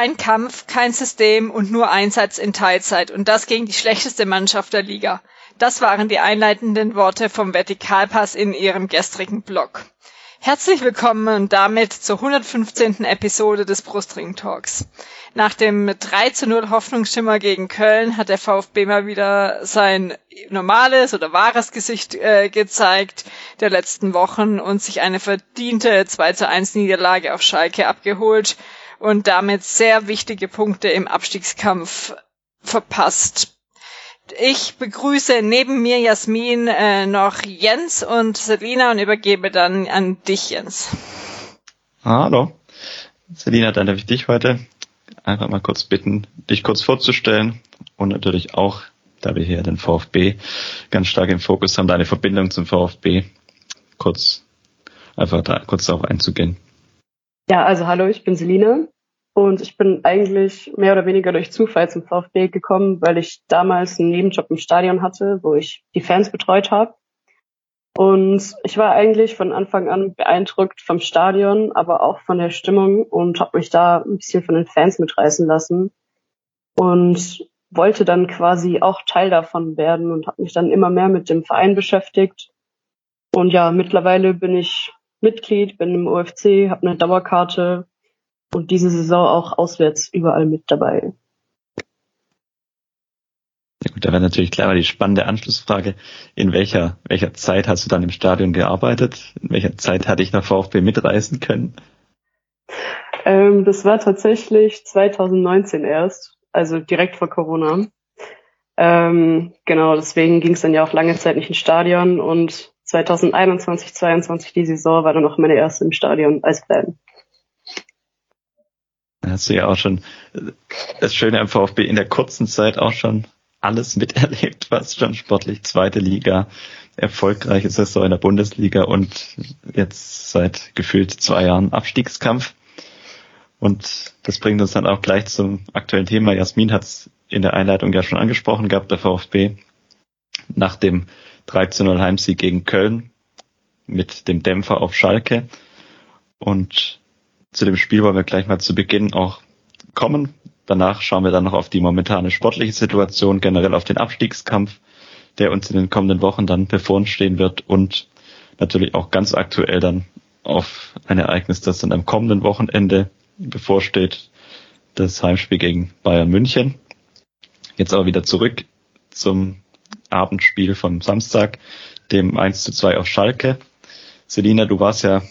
Kein Kampf, kein System und nur Einsatz in Teilzeit und das gegen die schlechteste Mannschaft der Liga. Das waren die einleitenden Worte vom Vertikalpass in ihrem gestrigen Blog. Herzlich willkommen und damit zur 115. Episode des Brustring Talks. Nach dem 3 zu 0 Hoffnungsschimmer gegen Köln hat der VfB mal wieder sein normales oder wahres Gesicht äh, gezeigt der letzten Wochen und sich eine verdiente 2 zu 1 Niederlage auf Schalke abgeholt und damit sehr wichtige Punkte im Abstiegskampf verpasst. Ich begrüße neben mir Jasmin äh, noch Jens und Selina und übergebe dann an dich, Jens. Hallo. Selina, dann darf ich dich heute einfach mal kurz bitten, dich kurz vorzustellen und natürlich auch, da wir hier den VfB ganz stark im Fokus haben, deine Verbindung zum VfB kurz einfach da kurz darauf einzugehen. Ja, also hallo, ich bin Selina und ich bin eigentlich mehr oder weniger durch Zufall zum VfB gekommen, weil ich damals einen Nebenjob im Stadion hatte, wo ich die Fans betreut habe. Und ich war eigentlich von Anfang an beeindruckt vom Stadion, aber auch von der Stimmung und habe mich da ein bisschen von den Fans mitreißen lassen und wollte dann quasi auch Teil davon werden und habe mich dann immer mehr mit dem Verein beschäftigt. Und ja, mittlerweile bin ich Mitglied, bin im OFC, habe eine Dauerkarte und diese Saison auch auswärts überall mit dabei. Ja gut, da wäre natürlich klar die spannende Anschlussfrage. In welcher, welcher Zeit hast du dann im Stadion gearbeitet? In welcher Zeit hatte ich nach VfB mitreisen können? Ähm, das war tatsächlich 2019 erst, also direkt vor Corona. Ähm, genau, deswegen ging es dann ja auch lange Zeit nicht ins Stadion und 2021, 2022 die Saison war dann auch meine erste im Stadion als Fan hast du ja auch schon das Schöne am VfB in der kurzen Zeit auch schon alles miterlebt, was schon sportlich zweite Liga, erfolgreiche Saison in der Bundesliga und jetzt seit gefühlt zwei Jahren Abstiegskampf. Und das bringt uns dann auch gleich zum aktuellen Thema. Jasmin hat es in der Einleitung ja schon angesprochen gehabt, der VfB nach dem 13-0 Heimsieg gegen Köln mit dem Dämpfer auf Schalke. Und zu dem Spiel wollen wir gleich mal zu Beginn auch kommen. Danach schauen wir dann noch auf die momentane sportliche Situation, generell auf den Abstiegskampf, der uns in den kommenden Wochen dann bevorstehen wird und natürlich auch ganz aktuell dann auf ein Ereignis, das dann am kommenden Wochenende bevorsteht, das Heimspiel gegen Bayern München. Jetzt aber wieder zurück zum Abendspiel vom Samstag, dem 1 zu 2 auf Schalke. Selina, du warst ja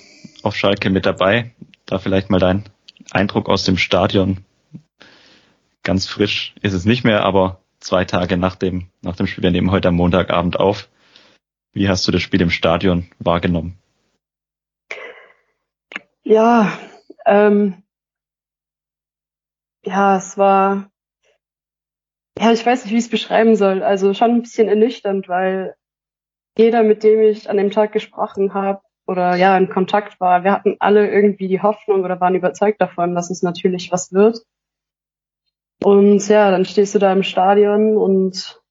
auf Schalke mit dabei. Da vielleicht mal dein Eindruck aus dem Stadion. Ganz frisch ist es nicht mehr, aber zwei Tage nach dem, nach dem Spiel, wir nehmen heute am Montagabend auf. Wie hast du das Spiel im Stadion wahrgenommen? Ja, ähm, ja, es war, ja, ich weiß nicht, wie ich es beschreiben soll. Also schon ein bisschen ernüchternd, weil jeder, mit dem ich an dem Tag gesprochen habe, oder ja in Kontakt war, wir hatten alle irgendwie die Hoffnung oder waren überzeugt davon, dass es natürlich was wird. Und ja, dann stehst du da im Stadion und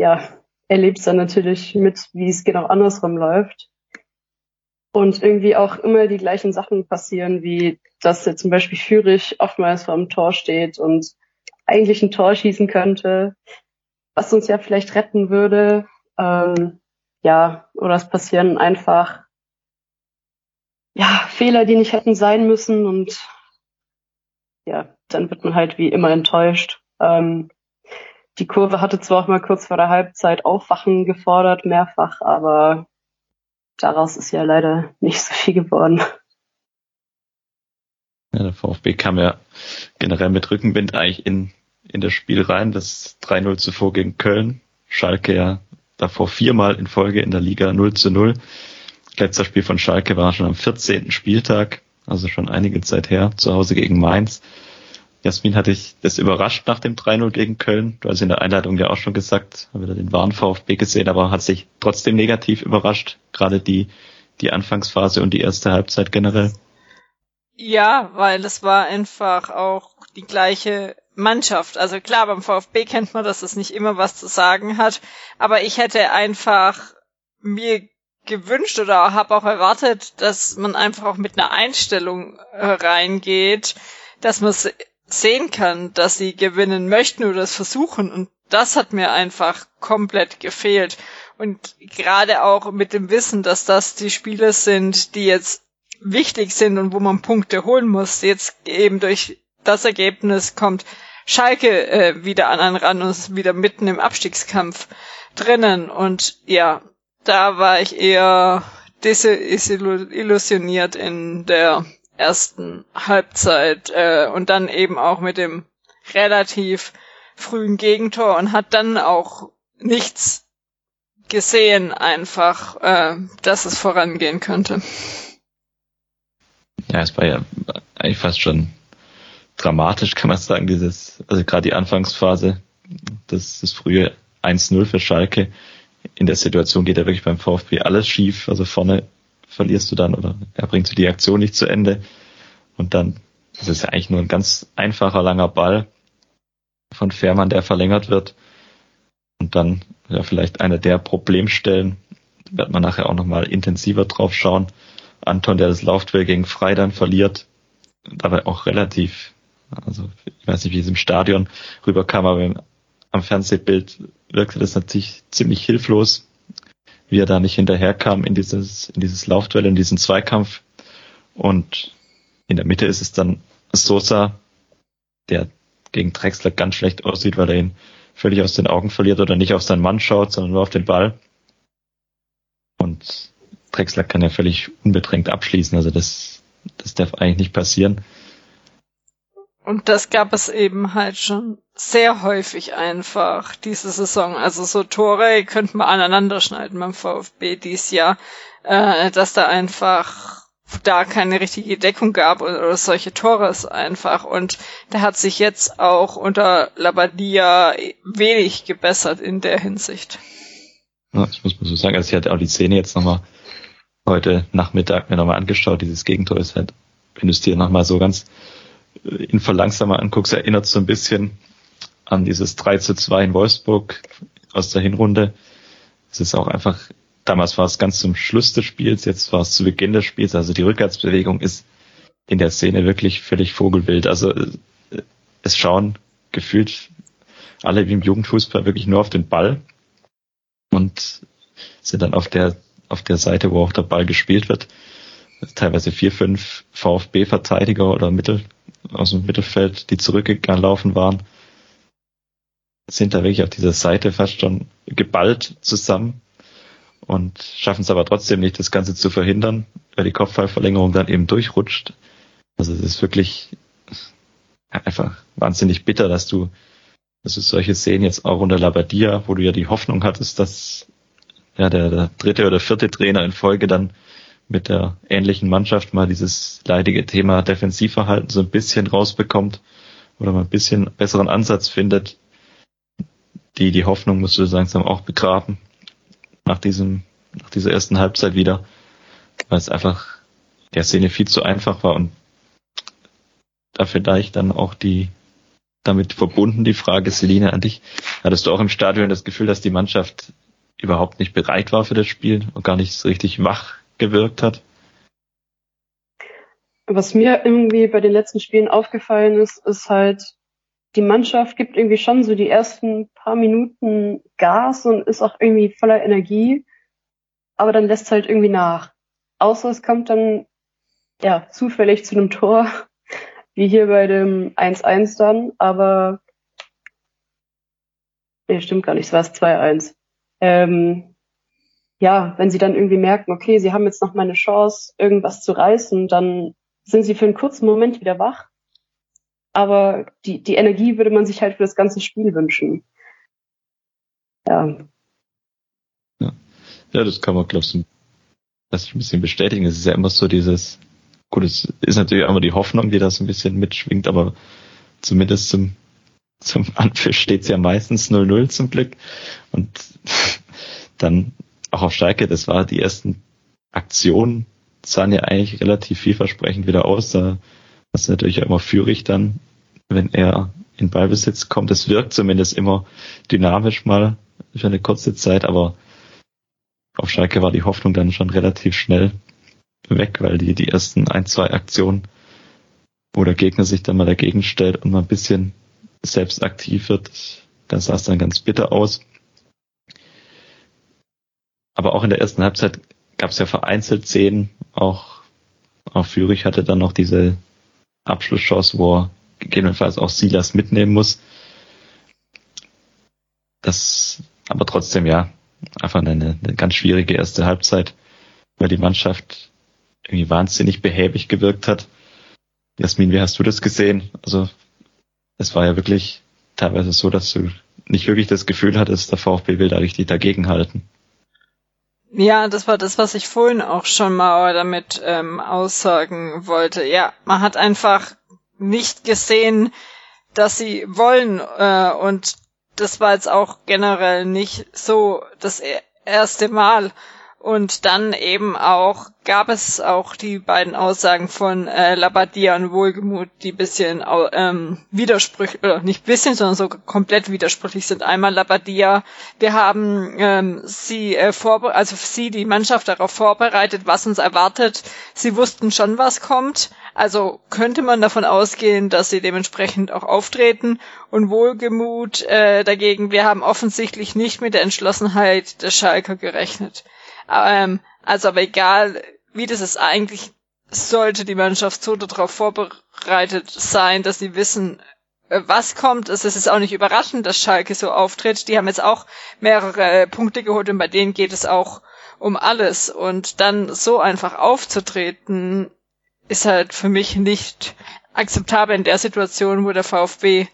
ja, erlebst dann natürlich mit, wie es genau andersrum läuft. Und irgendwie auch immer die gleichen Sachen passieren, wie dass jetzt zum Beispiel Fürich oftmals vor dem Tor steht und eigentlich ein Tor schießen könnte, was uns ja vielleicht retten würde. Ähm, ja, oder es passieren einfach ja, Fehler, die nicht hätten sein müssen und ja, dann wird man halt wie immer enttäuscht. Ähm, die Kurve hatte zwar auch mal kurz vor der Halbzeit Aufwachen gefordert, mehrfach, aber daraus ist ja leider nicht so viel geworden. Ja, der VfB kam ja generell mit Rückenwind eigentlich in, in das Spiel rein, das 3-0 zuvor gegen Köln. Schalke ja davor viermal in Folge in der Liga 0 zu 0. Letzter Spiel von Schalke war schon am 14. Spieltag, also schon einige Zeit her, zu Hause gegen Mainz. Jasmin, hatte ich das überrascht nach dem 3-0 gegen Köln? Du hast in der Einleitung ja auch schon gesagt, haben wieder den wahren VfB gesehen, aber hat sich trotzdem negativ überrascht, gerade die, die Anfangsphase und die erste Halbzeit generell? Ja, weil es war einfach auch die gleiche Mannschaft. Also klar, beim VfB kennt man, dass es nicht immer was zu sagen hat, aber ich hätte einfach mir gewünscht oder habe auch erwartet, dass man einfach auch mit einer Einstellung äh, reingeht, dass man sehen kann, dass sie gewinnen möchten oder es versuchen und das hat mir einfach komplett gefehlt. Und gerade auch mit dem Wissen, dass das die Spiele sind, die jetzt wichtig sind und wo man Punkte holen muss, jetzt eben durch das Ergebnis kommt Schalke äh, wieder an einen ran und ist wieder mitten im Abstiegskampf drinnen. Und ja, da war ich eher desillusioniert in der ersten Halbzeit äh, und dann eben auch mit dem relativ frühen Gegentor und hat dann auch nichts gesehen einfach, äh, dass es vorangehen könnte. Ja, es war ja eigentlich fast schon dramatisch, kann man sagen, dieses, also gerade die Anfangsphase, das, das frühe 1-0 für Schalke. In der Situation geht ja wirklich beim VfB alles schief. Also vorne verlierst du dann oder er bringt die Aktion nicht zu Ende. Und dann das ist ja eigentlich nur ein ganz einfacher langer Ball von Fährmann, der verlängert wird. Und dann ja vielleicht eine der Problemstellen, da wird man nachher auch nochmal intensiver drauf schauen. Anton, der das Laufduell gegen Frei dann verliert, dabei auch relativ, also ich weiß nicht, wie es im Stadion rüberkam, aber am Fernsehbild wirkte das natürlich ziemlich hilflos, wie er da nicht hinterherkam in dieses, in dieses Laufduell, in diesen Zweikampf. Und in der Mitte ist es dann Sosa, der gegen Drexler ganz schlecht aussieht, weil er ihn völlig aus den Augen verliert oder nicht auf seinen Mann schaut, sondern nur auf den Ball. Und Drexler kann ja völlig unbedrängt abschließen, also das, das darf eigentlich nicht passieren. Und das gab es eben halt schon sehr häufig einfach diese Saison. Also so Tore könnte man aneinander schneiden beim VfB dies Jahr, äh, dass da einfach da keine richtige Deckung gab oder, solche Tore ist einfach. Und da hat sich jetzt auch unter Labadia wenig gebessert in der Hinsicht. Ja, ich muss mal so sagen, also ich hatte auch die Szene jetzt nochmal heute Nachmittag mir nochmal angeschaut. Dieses Gegentor ist halt, wenn du es dir nochmal so ganz in Verlangsamer anguckst, erinnert so ein bisschen an dieses 3 zu 2 in Wolfsburg aus der Hinrunde. Es ist auch einfach, damals war es ganz zum Schluss des Spiels, jetzt war es zu Beginn des Spiels, also die Rückwärtsbewegung ist in der Szene wirklich völlig vogelwild. Also äh, es schauen gefühlt alle wie im Jugendfußball wirklich nur auf den Ball und sind dann auf der auf der Seite, wo auch der Ball gespielt wird, teilweise vier, fünf VfB-Verteidiger oder Mittel aus dem Mittelfeld, die zurückgelaufen waren, sind da wirklich auf dieser Seite fast schon geballt zusammen und schaffen es aber trotzdem nicht, das Ganze zu verhindern, weil die Kopfballverlängerung dann eben durchrutscht. Also es ist wirklich einfach wahnsinnig bitter, dass du, dass du solche Szenen jetzt auch unter Labadia, wo du ja die Hoffnung hattest, dass ja, der, der dritte oder vierte Trainer in Folge dann mit der ähnlichen Mannschaft mal dieses leidige Thema Defensivverhalten so ein bisschen rausbekommt oder mal ein bisschen besseren Ansatz findet. Die, die Hoffnung musst du langsam auch begraben nach diesem, nach dieser ersten Halbzeit wieder, weil es einfach der Szene viel zu einfach war und da vielleicht dann auch die, damit verbunden die Frage, Celine, an dich. Hattest du auch im Stadion das Gefühl, dass die Mannschaft überhaupt nicht bereit war für das Spiel und gar nicht so richtig wach gewirkt hat. Was mir irgendwie bei den letzten Spielen aufgefallen ist, ist halt, die Mannschaft gibt irgendwie schon so die ersten paar Minuten Gas und ist auch irgendwie voller Energie, aber dann lässt es halt irgendwie nach. Außer es kommt dann ja zufällig zu einem Tor, wie hier bei dem 1-1 dann, aber nee, stimmt gar nicht, es war es 2-1 ähm, ja, wenn sie dann irgendwie merken, okay, sie haben jetzt noch mal eine Chance, irgendwas zu reißen, dann sind sie für einen kurzen Moment wieder wach. Aber die, die Energie würde man sich halt für das ganze Spiel wünschen. Ja. Ja, ja das kann man, glaube ich, ein bisschen bestätigen. Es ist ja immer so dieses, gut, es ist natürlich immer die Hoffnung, die das ein bisschen mitschwingt, aber zumindest zum zum Anpfiff steht es ja meistens 0-0 zum Glück. Und dann auch auf Schalke, das war die ersten Aktionen, sahen ja eigentlich relativ vielversprechend wieder aus. Da ist natürlich immer Führig dann, wenn er in Ballbesitz kommt. Es wirkt zumindest immer dynamisch mal für eine kurze Zeit, aber auf Schalke war die Hoffnung dann schon relativ schnell weg, weil die, die ersten ein, zwei Aktionen, wo der Gegner sich dann mal dagegen stellt und mal ein bisschen selbst aktiv wird, da sah es dann ganz bitter aus. Aber auch in der ersten Halbzeit gab es ja vereinzelt Szenen, auch, auch Fürich hatte dann noch diese Abschlusschance, wo er gegebenenfalls auch Silas mitnehmen muss. Das, aber trotzdem, ja, einfach eine, eine ganz schwierige erste Halbzeit, weil die Mannschaft irgendwie wahnsinnig behäbig gewirkt hat. Jasmin, wie hast du das gesehen? Also, es war ja wirklich teilweise so, dass du nicht wirklich das Gefühl hattest, der VfB will da richtig dagegenhalten. Ja, das war das, was ich vorhin auch schon mal damit ähm, aussagen wollte. Ja, man hat einfach nicht gesehen, dass sie wollen äh, und das war jetzt auch generell nicht so das e-, erste Mal. Und dann eben auch gab es auch die beiden Aussagen von äh, Labadia und Wohlgemut, die bisschen ähm, widersprüchlich, oder nicht bisschen, sondern so komplett widersprüchlich sind. Einmal Labadia, wir haben ähm, sie äh, vorbe also sie, die Mannschaft darauf vorbereitet, was uns erwartet. Sie wussten schon, was kommt. Also könnte man davon ausgehen, dass sie dementsprechend auch auftreten. Und Wohlgemut äh, dagegen, wir haben offensichtlich nicht mit der Entschlossenheit der Schalker gerechnet. Ähm, also aber egal, wie das ist, eigentlich sollte die Mannschaft so darauf vorbereitet sein, dass sie wissen, äh, was kommt. Es ist auch nicht überraschend, dass Schalke so auftritt. Die haben jetzt auch mehrere Punkte geholt und bei denen geht es auch um alles. Und dann so einfach aufzutreten, ist halt für mich nicht akzeptabel in der Situation, wo der VfB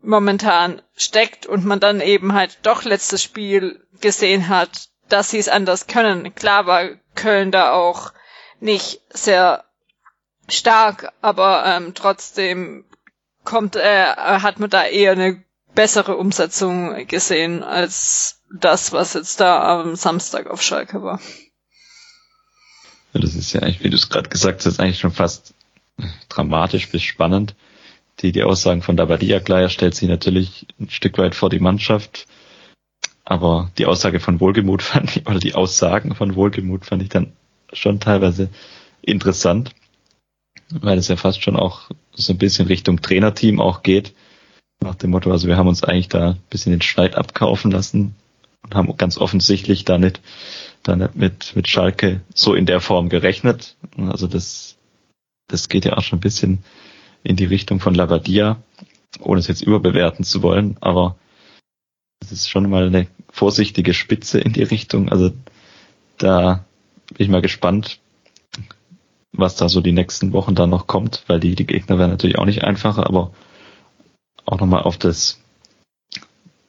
momentan steckt und man dann eben halt doch letztes Spiel gesehen hat, dass sie es anders können. Klar war Köln da auch nicht sehr stark, aber ähm, trotzdem kommt, äh, hat man da eher eine bessere Umsetzung gesehen als das, was jetzt da am Samstag auf Schalke war. Das ist ja eigentlich, wie du es gerade gesagt hast, eigentlich schon fast dramatisch bis spannend. Die, die Aussagen von Dabadia Klar stellt sich natürlich ein Stück weit vor die Mannschaft. Aber die Aussage von Wohlgemut fand ich, oder die Aussagen von Wohlgemut fand ich dann schon teilweise interessant, weil es ja fast schon auch so ein bisschen Richtung Trainerteam auch geht. Nach dem Motto, also wir haben uns eigentlich da ein bisschen den Schneid abkaufen lassen und haben ganz offensichtlich da nicht, da nicht mit, mit Schalke so in der Form gerechnet. Also das, das geht ja auch schon ein bisschen in die Richtung von Labadia, ohne es jetzt überbewerten zu wollen, aber das ist schon mal eine vorsichtige Spitze in die Richtung. Also da bin ich mal gespannt, was da so die nächsten Wochen da noch kommt, weil die, die Gegner werden natürlich auch nicht einfacher, aber auch nochmal auf das,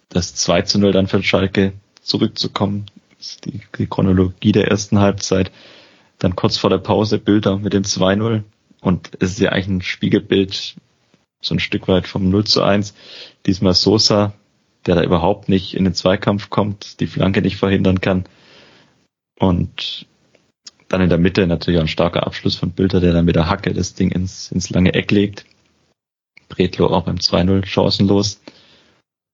das 2 zu 0 dann für Schalke zurückzukommen, die, die Chronologie der ersten Halbzeit, dann kurz vor der Pause Bilder mit dem 2-0 und es ist ja eigentlich ein Spiegelbild so ein Stück weit vom 0 zu 1. Diesmal Sosa, der da überhaupt nicht in den Zweikampf kommt, die Flanke nicht verhindern kann. Und dann in der Mitte natürlich auch ein starker Abschluss von Bilder, der dann mit der Hacke das Ding ins, ins lange Eck legt. Bretlo auch beim 2-0 chancenlos.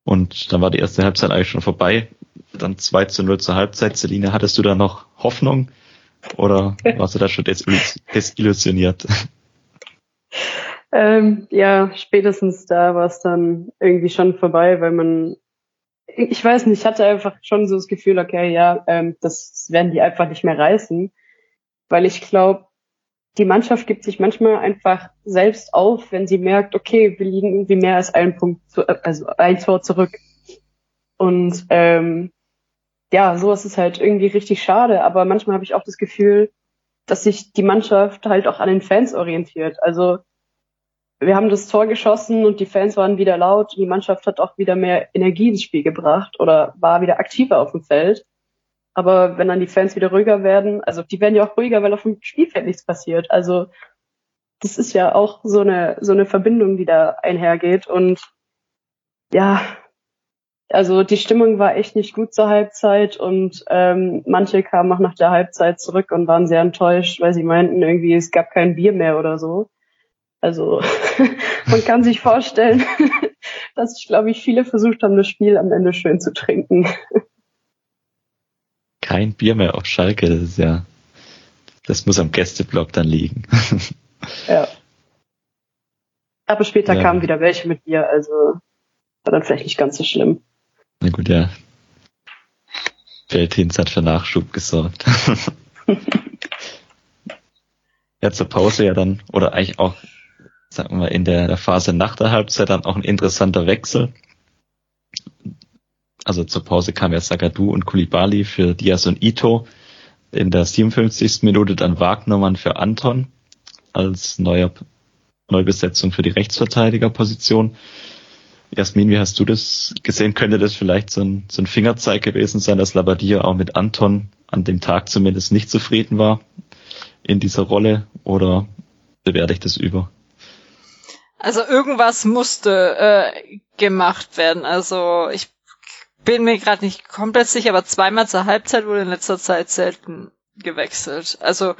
Und dann war die erste Halbzeit eigentlich schon vorbei. Dann 2 zu 0 zur Halbzeit. Celine, hattest du da noch Hoffnung? Oder warst du da schon desillusioniert? Ähm, ja, spätestens da war es dann irgendwie schon vorbei, weil man, ich weiß nicht, ich hatte einfach schon so das Gefühl, okay, ja, ähm, das werden die einfach nicht mehr reißen, weil ich glaube, die Mannschaft gibt sich manchmal einfach selbst auf, wenn sie merkt, okay, wir liegen irgendwie mehr als einen Punkt, zu, also ein Tor zurück. Und ähm, ja, sowas ist halt irgendwie richtig schade, aber manchmal habe ich auch das Gefühl, dass sich die Mannschaft halt auch an den Fans orientiert. Also wir haben das Tor geschossen und die Fans waren wieder laut. Die Mannschaft hat auch wieder mehr Energie ins Spiel gebracht oder war wieder aktiver auf dem Feld. Aber wenn dann die Fans wieder ruhiger werden, also die werden ja auch ruhiger, weil auf dem Spielfeld nichts passiert. Also das ist ja auch so eine, so eine Verbindung, die da einhergeht. Und ja, also die Stimmung war echt nicht gut zur Halbzeit und ähm, manche kamen auch nach der Halbzeit zurück und waren sehr enttäuscht, weil sie meinten irgendwie, es gab kein Bier mehr oder so. Also man kann sich vorstellen, dass ich glaube ich viele versucht haben, das Spiel am Ende schön zu trinken. Kein Bier mehr auf Schalke, das ist ja, das muss am Gästeblock dann liegen. ja. Aber später ja. kamen wieder welche mit Bier, also war dann vielleicht nicht ganz so schlimm. Na gut, ja. Feldhins hat für Nachschub gesorgt. ja, zur Pause ja dann, oder eigentlich auch, sagen wir in der, der Phase nach der Halbzeit dann auch ein interessanter Wechsel. Also zur Pause kam ja Sagadu und Kulibali für Diaz und Ito. In der 57. Minute dann Wagnermann für Anton als neuer Neubesetzung für die Rechtsverteidigerposition. Jasmin, wie hast du das gesehen? Könnte das vielleicht so ein, so ein Fingerzeig gewesen sein, dass Labadia auch mit Anton an dem Tag zumindest nicht zufrieden war in dieser Rolle oder bewerte ich das über? Also irgendwas musste äh, gemacht werden. Also ich bin mir gerade nicht komplett sicher, aber zweimal zur Halbzeit wurde in letzter Zeit selten gewechselt. Also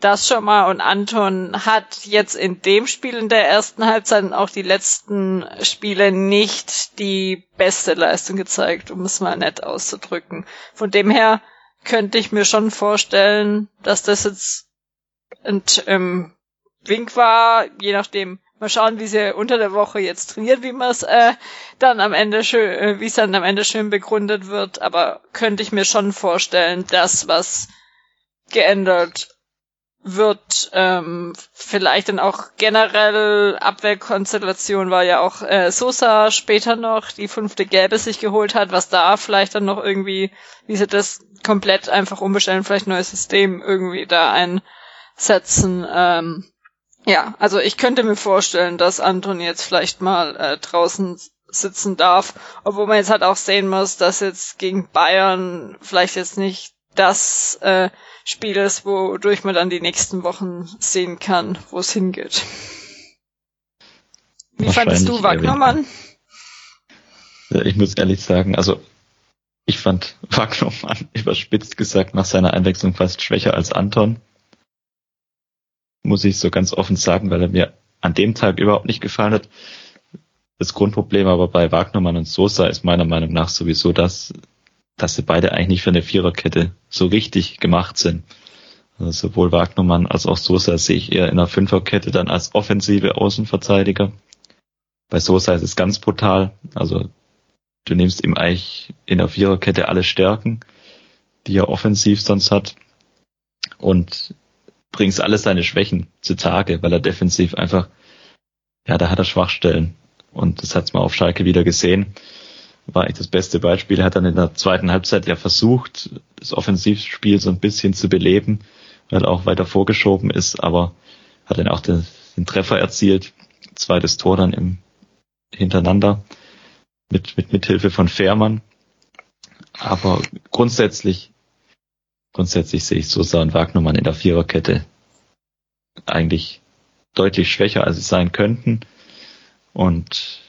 das schon mal und Anton hat jetzt in dem Spiel in der ersten Halbzeit und auch die letzten Spiele nicht die beste Leistung gezeigt, um es mal nett auszudrücken. Von dem her könnte ich mir schon vorstellen, dass das jetzt ein ähm, Wink war, je nachdem. Mal schauen, wie sie unter der Woche jetzt trainiert, wie man es äh, dann am Ende schön, äh, wie es dann am Ende schön begründet wird. Aber könnte ich mir schon vorstellen, dass was geändert wird ähm, vielleicht dann auch generell Abwehrkonstellation, weil ja auch äh, Sosa später noch die fünfte Gelbe sich geholt hat, was da vielleicht dann noch irgendwie, wie sie das komplett einfach umbestellen, vielleicht neues System irgendwie da einsetzen. Ähm, ja, also ich könnte mir vorstellen, dass Anton jetzt vielleicht mal äh, draußen sitzen darf, obwohl man jetzt halt auch sehen muss, dass jetzt gegen Bayern vielleicht jetzt nicht das äh, Spiel ist, wodurch man dann die nächsten Wochen sehen kann, wo es hingeht. Wie fandest du Wagnermann? Ich muss ehrlich sagen, also ich fand Wagnermann überspitzt gesagt nach seiner Einwechslung fast schwächer als Anton. Muss ich so ganz offen sagen, weil er mir an dem Tag überhaupt nicht gefallen hat. Das Grundproblem aber bei Wagnermann und Sosa ist meiner Meinung nach sowieso, dass dass sie beide eigentlich nicht für eine Viererkette so richtig gemacht sind. Also sowohl Wagnermann als auch Sosa sehe ich eher in einer Fünferkette dann als offensive Außenverteidiger. Bei Sosa ist es ganz brutal. Also du nimmst ihm eigentlich in der Viererkette alle Stärken, die er offensiv sonst hat und bringst alle seine Schwächen zutage, weil er defensiv einfach, ja, da hat er Schwachstellen. Und das hat's mal auf Schalke wieder gesehen war eigentlich das beste Beispiel. Er hat dann in der zweiten Halbzeit ja versucht, das Offensivspiel so ein bisschen zu beleben, weil er auch weiter vorgeschoben ist, aber hat dann auch den, den Treffer erzielt. Zweites Tor dann im hintereinander mit, mit Mithilfe von Fährmann. Aber grundsätzlich, grundsätzlich sehe ich Sosa und Wagnermann in der Viererkette eigentlich deutlich schwächer, als sie sein könnten. Und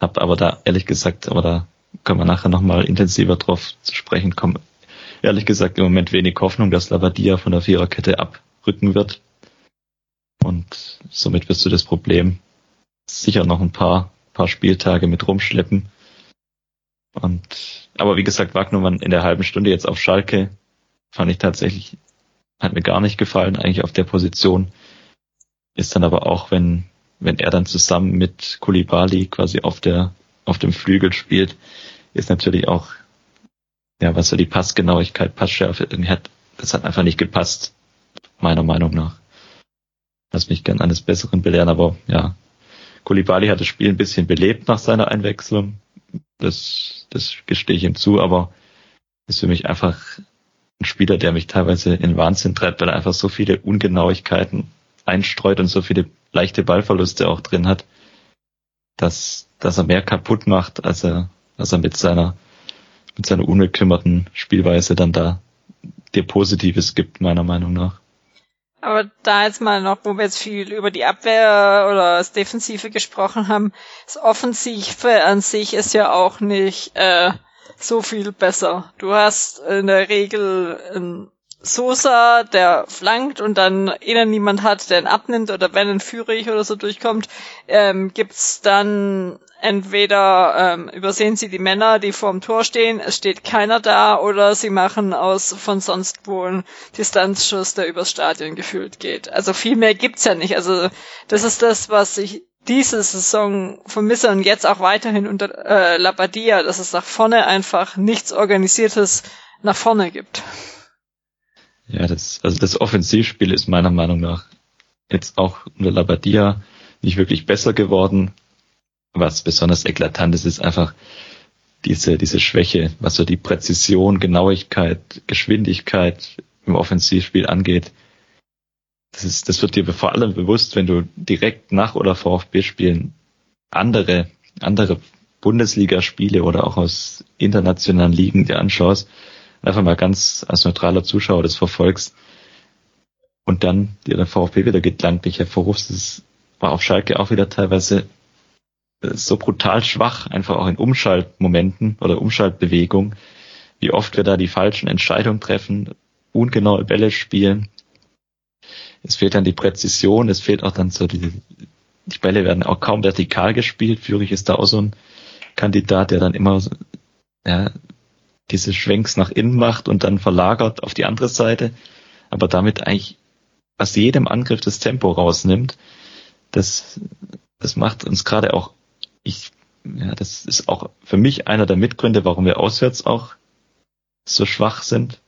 hab aber da ehrlich gesagt, aber da können wir nachher nochmal intensiver drauf zu sprechen kommen. Ehrlich gesagt im Moment wenig Hoffnung, dass Lavadia von der Viererkette abrücken wird. Und somit wirst du das Problem sicher noch ein paar, paar Spieltage mit rumschleppen. Und, aber wie gesagt, Wagnermann in der halben Stunde jetzt auf Schalke fand ich tatsächlich, hat mir gar nicht gefallen, eigentlich auf der Position. Ist dann aber auch, wenn, wenn er dann zusammen mit Kulibali quasi auf der auf dem Flügel spielt, ist natürlich auch ja, was so die Passgenauigkeit, Passschärfe irgendwie hat, das hat einfach nicht gepasst, meiner Meinung nach. Lass mich gern eines Besseren belehren, aber ja, Kulibali hat das Spiel ein bisschen belebt nach seiner Einwechslung. Das, das gestehe ich ihm zu, aber ist für mich einfach ein Spieler, der mich teilweise in Wahnsinn treibt, weil er einfach so viele Ungenauigkeiten einstreut und so viele leichte Ballverluste auch drin hat, dass, dass er mehr kaputt macht, als er, als er mit seiner, mit seiner unbekümmerten Spielweise dann da dir Positives gibt, meiner Meinung nach. Aber da jetzt mal noch, wo wir jetzt viel über die Abwehr oder das Defensive gesprochen haben, das Offensive an sich ist ja auch nicht äh, so viel besser. Du hast in der Regel einen Sosa, der flankt und dann innen niemand hat, der ihn abnimmt oder wenn ein Führig oder so durchkommt, ähm, gibt's dann entweder ähm, übersehen sie die Männer, die vorm Tor stehen, es steht keiner da, oder sie machen aus von sonst wo einen Distanzschuss, der übers Stadion gefühlt geht. Also viel mehr gibt's ja nicht. Also das ist das, was ich diese Saison vermisse und jetzt auch weiterhin unter äh, Labadia, dass es nach vorne einfach nichts Organisiertes nach vorne gibt. Ja, das, also das Offensivspiel ist meiner Meinung nach jetzt auch unter Labadia nicht wirklich besser geworden was besonders eklatant ist, ist einfach diese, diese Schwäche, was so die Präzision, Genauigkeit, Geschwindigkeit im Offensivspiel angeht. Das ist, das wird dir vor allem bewusst, wenn du direkt nach oder VfB-Spielen andere, andere Bundesligaspiele oder auch aus internationalen Ligen dir anschaust, einfach mal ganz als neutraler Zuschauer das verfolgst und dann dir der VfB wieder gedanklich hervorrufst. Das war auf Schalke auch wieder teilweise so brutal schwach, einfach auch in Umschaltmomenten oder Umschaltbewegung, wie oft wir da die falschen Entscheidungen treffen, ungenaue Bälle spielen. Es fehlt dann die Präzision, es fehlt auch dann so die, die Bälle werden auch kaum vertikal gespielt. Führig ist da auch so ein Kandidat, der dann immer ja, diese Schwenks nach innen macht und dann verlagert auf die andere Seite, aber damit eigentlich aus jedem Angriff das Tempo rausnimmt. Das, das macht uns gerade auch ich, ja, das ist auch für mich einer der Mitgründe, warum wir auswärts auch so schwach sind,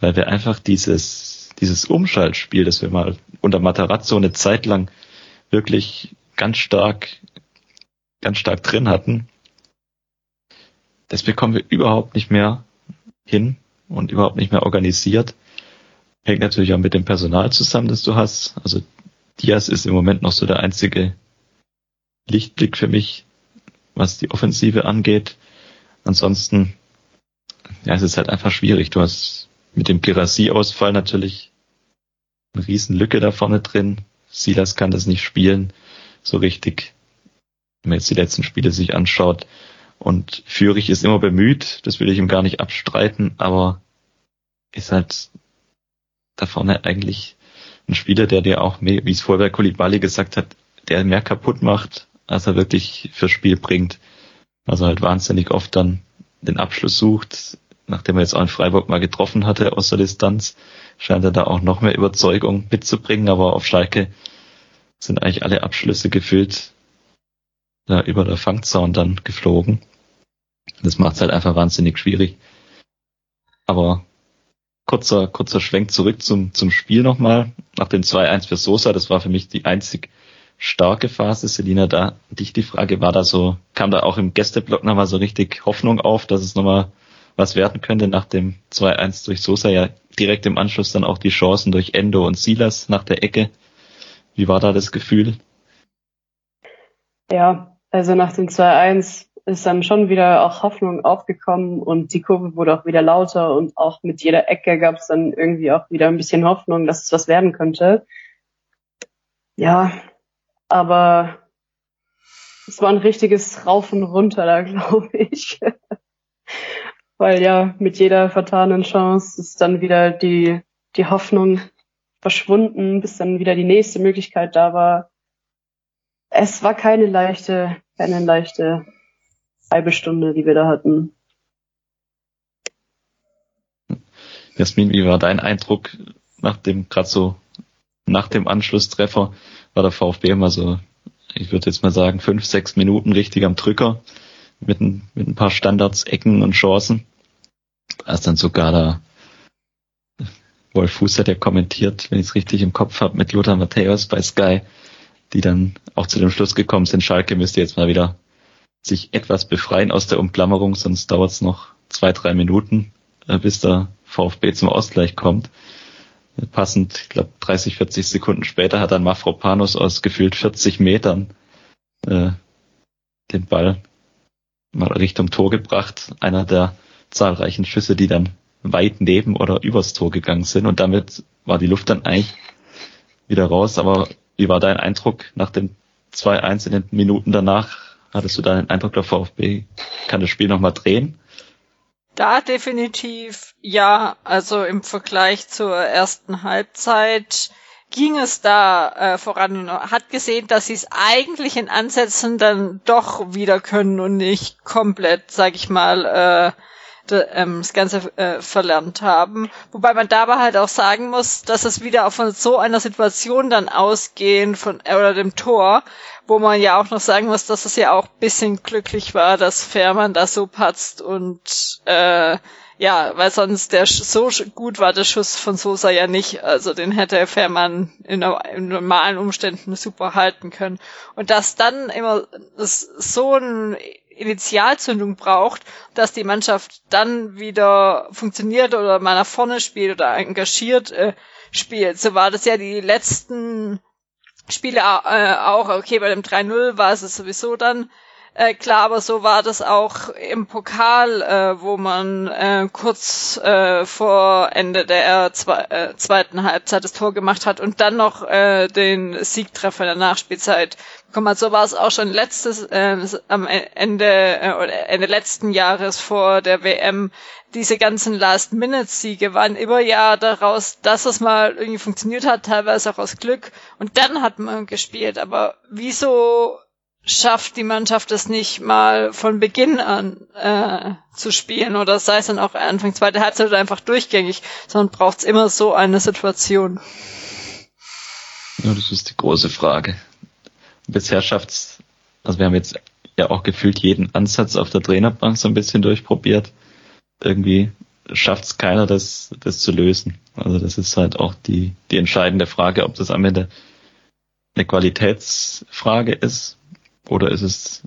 weil wir einfach dieses, dieses Umschaltspiel, das wir mal unter Matarazzo eine Zeit lang wirklich ganz stark, ganz stark drin hatten, das bekommen wir überhaupt nicht mehr hin und überhaupt nicht mehr organisiert. Hängt natürlich auch mit dem Personal zusammen, das du hast. Also Diaz ist im Moment noch so der einzige Lichtblick für mich, was die Offensive angeht. Ansonsten, ja, es ist halt einfach schwierig. Du hast mit dem Girassi-Ausfall natürlich eine riesen Lücke da vorne drin. Silas kann das nicht spielen, so richtig, wenn man jetzt die letzten Spiele sich anschaut. Und Führig ist immer bemüht, das will ich ihm gar nicht abstreiten, aber ist halt da vorne eigentlich ein Spieler, der dir auch, wie es vorher Kulibali gesagt hat, der mehr kaputt macht, als er wirklich fürs Spiel bringt. Also halt wahnsinnig oft dann den Abschluss sucht, nachdem er jetzt auch in Freiburg mal getroffen hatte aus der Distanz, scheint er da auch noch mehr Überzeugung mitzubringen, aber auf Schalke sind eigentlich alle Abschlüsse gefüllt, da über der Fangzaun dann geflogen. Das macht es halt einfach wahnsinnig schwierig. Aber kurzer, kurzer Schwenk zurück zum, zum Spiel nochmal. Nach dem 2-1 für Sosa, das war für mich die einzig starke Phase. Selina, da dich die Frage, war da so, kam da auch im Gästeblock nochmal so richtig Hoffnung auf, dass es nochmal was werden könnte nach dem 2-1 durch Sosa, ja direkt im Anschluss dann auch die Chancen durch Endo und Silas nach der Ecke. Wie war da das Gefühl? Ja, also nach dem 2-1 ist dann schon wieder auch Hoffnung aufgekommen und die Kurve wurde auch wieder lauter und auch mit jeder Ecke gab es dann irgendwie auch wieder ein bisschen Hoffnung, dass es was werden könnte. Ja, aber es war ein richtiges Rauf und Runter da, glaube ich. Weil ja, mit jeder vertanen Chance ist dann wieder die, die Hoffnung verschwunden, bis dann wieder die nächste Möglichkeit da war. Es war keine leichte, keine leichte halbe Stunde, die wir da hatten. Jasmin, wie war dein Eindruck nach dem, gerade so nach dem Anschlusstreffer? War der VfB immer so, ich würde jetzt mal sagen, fünf, sechs Minuten richtig am Drücker mit ein, mit ein paar Standards, Ecken und Chancen. Als dann sogar da Wolf Fuß hat ja kommentiert, wenn ich es richtig im Kopf habe, mit Lothar Matthäus bei Sky, die dann auch zu dem Schluss gekommen sind, Schalke müsste jetzt mal wieder sich etwas befreien aus der Umklammerung, sonst dauert es noch zwei, drei Minuten, äh, bis der VfB zum Ausgleich kommt passend, ich glaube 30, 40 Sekunden später hat dann Mafropanos aus gefühlt 40 Metern äh, den Ball mal Richtung Tor gebracht. Einer der zahlreichen Schüsse, die dann weit neben oder übers Tor gegangen sind. Und damit war die Luft dann eigentlich wieder raus. Aber wie war dein Eindruck nach den zwei einzelnen Minuten danach? Hattest du da den Eindruck, der VfB kann das Spiel nochmal drehen? Da definitiv ja. Also im Vergleich zur ersten Halbzeit ging es da äh, voran und hat gesehen, dass sie es eigentlich in Ansätzen dann doch wieder können und nicht komplett, sag ich mal, äh, ähm, das Ganze äh, verlernt haben. Wobei man dabei halt auch sagen muss, dass es wieder von so einer Situation dann ausgehen von äh, oder dem Tor, wo man ja auch noch sagen muss, dass es ja auch bisschen glücklich war, dass Fährmann da so patzt und äh, ja, weil sonst der so gut war der Schuss von Sosa ja nicht. Also den hätte Fährmann in, in normalen Umständen super halten können. Und dass dann immer so ein Initialzündung braucht, dass die Mannschaft dann wieder funktioniert oder mal nach vorne spielt oder engagiert äh, spielt. So war das ja die letzten Spiele äh, auch. Okay, bei dem 3-0 war es sowieso dann äh, klar, aber so war das auch im Pokal, äh, wo man äh, kurz äh, vor Ende der zwe äh, zweiten Halbzeit das Tor gemacht hat und dann noch äh, den Siegtreffer in der Nachspielzeit bekommen hat. So war es auch schon letztes äh, am Ende äh, oder Ende letzten Jahres vor der WM. Diese ganzen Last-Minute-Siege waren immer ja daraus, dass es mal irgendwie funktioniert hat, teilweise auch aus Glück. Und dann hat man gespielt. Aber wieso schafft die Mannschaft es nicht mal von Beginn an äh, zu spielen oder sei es dann auch Anfang zweite Halbzeit oder einfach durchgängig, sondern braucht es immer so eine Situation. Ja, das ist die große Frage. Bisher schafft's, also wir haben jetzt ja auch gefühlt jeden Ansatz auf der Trainerbank so ein bisschen durchprobiert. Irgendwie schafft es keiner, das, das zu lösen. Also das ist halt auch die, die entscheidende Frage, ob das am Ende eine Qualitätsfrage ist oder ist es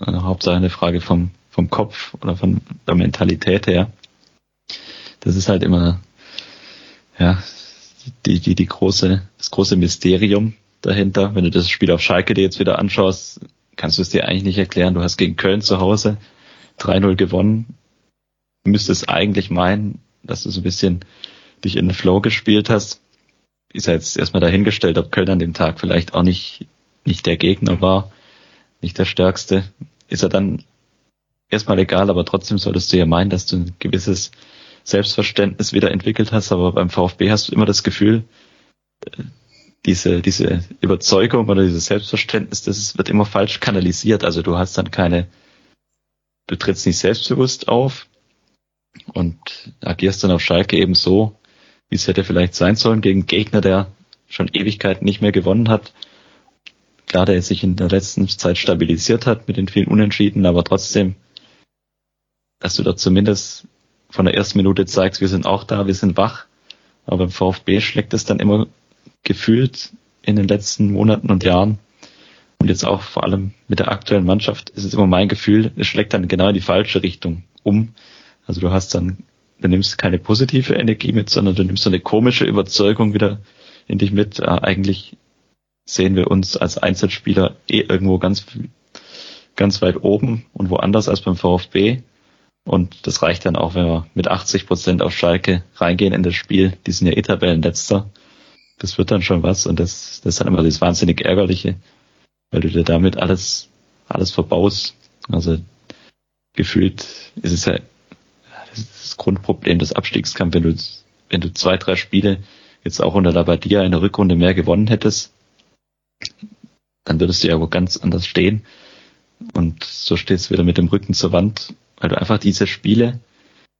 äh, Hauptsache eine Frage vom, vom Kopf oder von der Mentalität her? Das ist halt immer, ja, die, die, die große, das große Mysterium dahinter. Wenn du das Spiel auf Schalke dir jetzt wieder anschaust, kannst du es dir eigentlich nicht erklären. Du hast gegen Köln zu Hause 3-0 gewonnen. Du müsstest eigentlich meinen, dass du so ein bisschen dich in den Flow gespielt hast. Ist ja jetzt erstmal dahingestellt, ob Köln an dem Tag vielleicht auch nicht, nicht der Gegner war nicht der Stärkste, ist er dann erstmal egal, aber trotzdem solltest du ja meinen, dass du ein gewisses Selbstverständnis wieder entwickelt hast, aber beim VfB hast du immer das Gefühl, äh, diese, diese Überzeugung oder dieses Selbstverständnis, das wird immer falsch kanalisiert. Also du hast dann keine, du trittst nicht selbstbewusst auf und agierst dann auf Schalke eben so, wie es hätte vielleicht sein sollen, gegen Gegner, der schon Ewigkeiten nicht mehr gewonnen hat Klar, der sich in der letzten Zeit stabilisiert hat mit den vielen Unentschieden, aber trotzdem, dass du da zumindest von der ersten Minute zeigst, wir sind auch da, wir sind wach. Aber beim VfB schlägt es dann immer gefühlt in den letzten Monaten und Jahren und jetzt auch vor allem mit der aktuellen Mannschaft ist es immer mein Gefühl, es schlägt dann genau in die falsche Richtung um. Also du hast dann, du nimmst keine positive Energie mit, sondern du nimmst so eine komische Überzeugung wieder in dich mit. Äh, eigentlich sehen wir uns als Einzelspieler eh irgendwo ganz, ganz weit oben und woanders als beim VfB. Und das reicht dann auch, wenn wir mit 80 Prozent auf Schalke reingehen in das Spiel. Die sind ja eh Tabellenletzter. Das wird dann schon was und das, das ist dann immer das wahnsinnig ärgerliche, weil du dir damit alles, alles verbaust. Also gefühlt ist es ja das, das Grundproblem des Abstiegskampf, wenn du, wenn du zwei, drei Spiele jetzt auch unter Labadia in der Rückrunde mehr gewonnen hättest, dann würdest du ja wo ganz anders stehen. Und so stehst du wieder mit dem Rücken zur Wand, weil du einfach diese Spiele,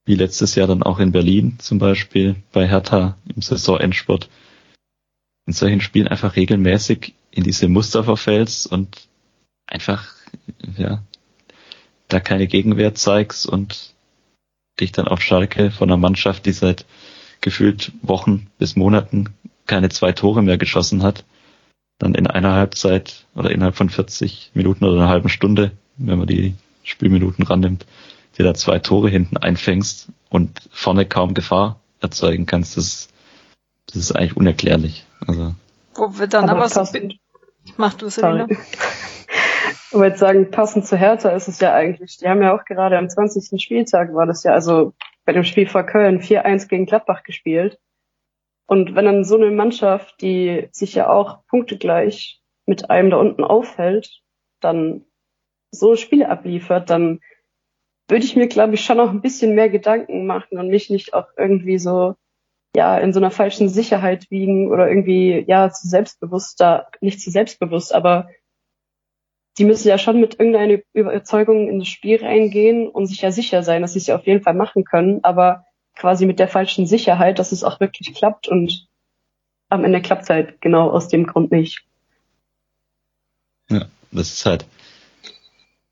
wie letztes Jahr dann auch in Berlin zum Beispiel, bei Hertha im Saisonendsport, in solchen Spielen einfach regelmäßig in diese Muster verfällst und einfach, ja, da keine Gegenwehr zeigst und dich dann auf Schalke von einer Mannschaft, die seit gefühlt Wochen bis Monaten keine zwei Tore mehr geschossen hat, dann in einer Halbzeit oder innerhalb von 40 Minuten oder einer halben Stunde, wenn man die Spielminuten rannimmt, dir da zwei Tore hinten einfängst und vorne kaum Gefahr erzeugen kannst, das, das ist eigentlich unerklärlich. Also. Wo wir dann aber, aber so Mach du, Selina. Ich wollte sagen, passend zu Hertha ist es ja eigentlich, die haben ja auch gerade am 20. Spieltag war das ja, also bei dem Spiel vor Köln 4-1 gegen Gladbach gespielt. Und wenn dann so eine Mannschaft, die sich ja auch punktegleich mit einem da unten aufhält, dann so Spiele abliefert, dann würde ich mir, glaube ich, schon noch ein bisschen mehr Gedanken machen und mich nicht auch irgendwie so, ja, in so einer falschen Sicherheit wiegen oder irgendwie, ja, zu selbstbewusster, nicht zu selbstbewusst, aber die müssen ja schon mit irgendeiner Überzeugung in das Spiel reingehen und sich ja sicher sein, dass sie es ja auf jeden Fall machen können, aber quasi mit der falschen Sicherheit, dass es auch wirklich klappt und am Ende klappt es halt genau aus dem Grund nicht. Ja, das ist halt,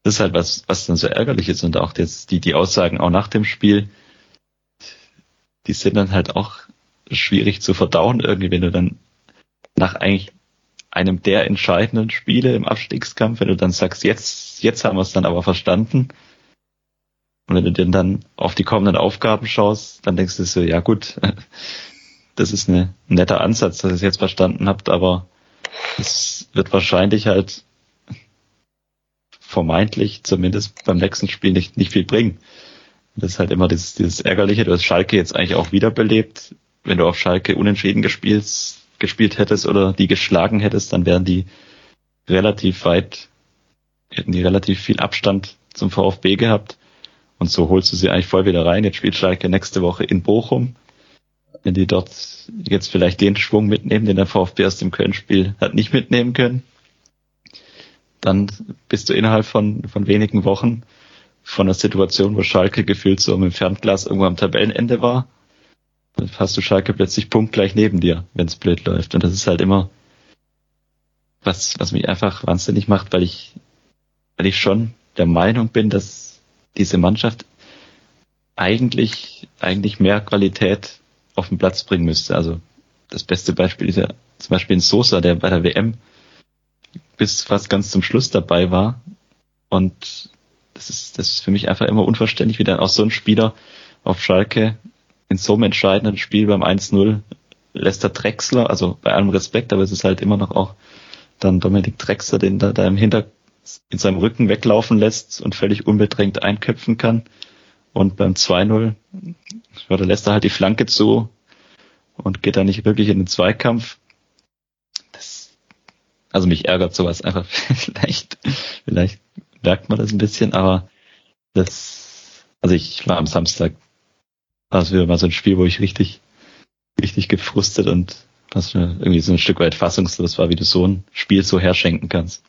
das ist halt was, was dann so ärgerlich ist und auch jetzt die, die Aussagen auch nach dem Spiel, die sind dann halt auch schwierig zu verdauen irgendwie, wenn du dann nach eigentlich einem der entscheidenden Spiele im Abstiegskampf, wenn du dann sagst, jetzt, jetzt haben wir es dann aber verstanden. Und wenn du dir dann auf die kommenden Aufgaben schaust, dann denkst du so, ja gut, das ist ein netter Ansatz, dass ihr es jetzt verstanden habt, aber es wird wahrscheinlich halt vermeintlich zumindest beim nächsten Spiel nicht, nicht viel bringen. Das ist halt immer dieses, dieses Ärgerliche. Du hast Schalke jetzt eigentlich auch wiederbelebt. Wenn du auf Schalke unentschieden gespielt, gespielt hättest oder die geschlagen hättest, dann wären die relativ weit, hätten die relativ viel Abstand zum VfB gehabt. Und so holst du sie eigentlich voll wieder rein. Jetzt spielt Schalke nächste Woche in Bochum. Wenn die dort jetzt vielleicht den Schwung mitnehmen, den der VfB aus dem Köln-Spiel hat nicht mitnehmen können, dann bist du innerhalb von, von wenigen Wochen von der Situation, wo Schalke gefühlt so im Fernglas irgendwo am Tabellenende war, dann hast du Schalke plötzlich punktgleich neben dir, wenn es blöd läuft. Und das ist halt immer was, was mich einfach wahnsinnig macht, weil ich, weil ich schon der Meinung bin, dass diese Mannschaft eigentlich, eigentlich mehr Qualität auf den Platz bringen müsste. Also das beste Beispiel ist ja zum Beispiel ein Sosa, der bei der WM bis fast ganz zum Schluss dabei war. Und das ist, das ist für mich einfach immer unverständlich, wie dann auch so ein Spieler auf Schalke in so einem entscheidenden Spiel beim 1-0 lässt der Drexler, also bei allem Respekt, aber es ist halt immer noch auch dann Dominik Drexler, den da, da im Hinter in seinem Rücken weglaufen lässt und völlig unbedrängt einköpfen kann. Und beim 2-0 ja, da lässt er halt die Flanke zu und geht da nicht wirklich in den Zweikampf. Das, also mich ärgert sowas einfach vielleicht, vielleicht merkt man das ein bisschen, aber das, also ich war am Samstag, war es wieder mal so ein Spiel, wo ich richtig, richtig gefrustet und was irgendwie so ein Stück weit fassungslos war, wie du so ein Spiel so herschenken kannst.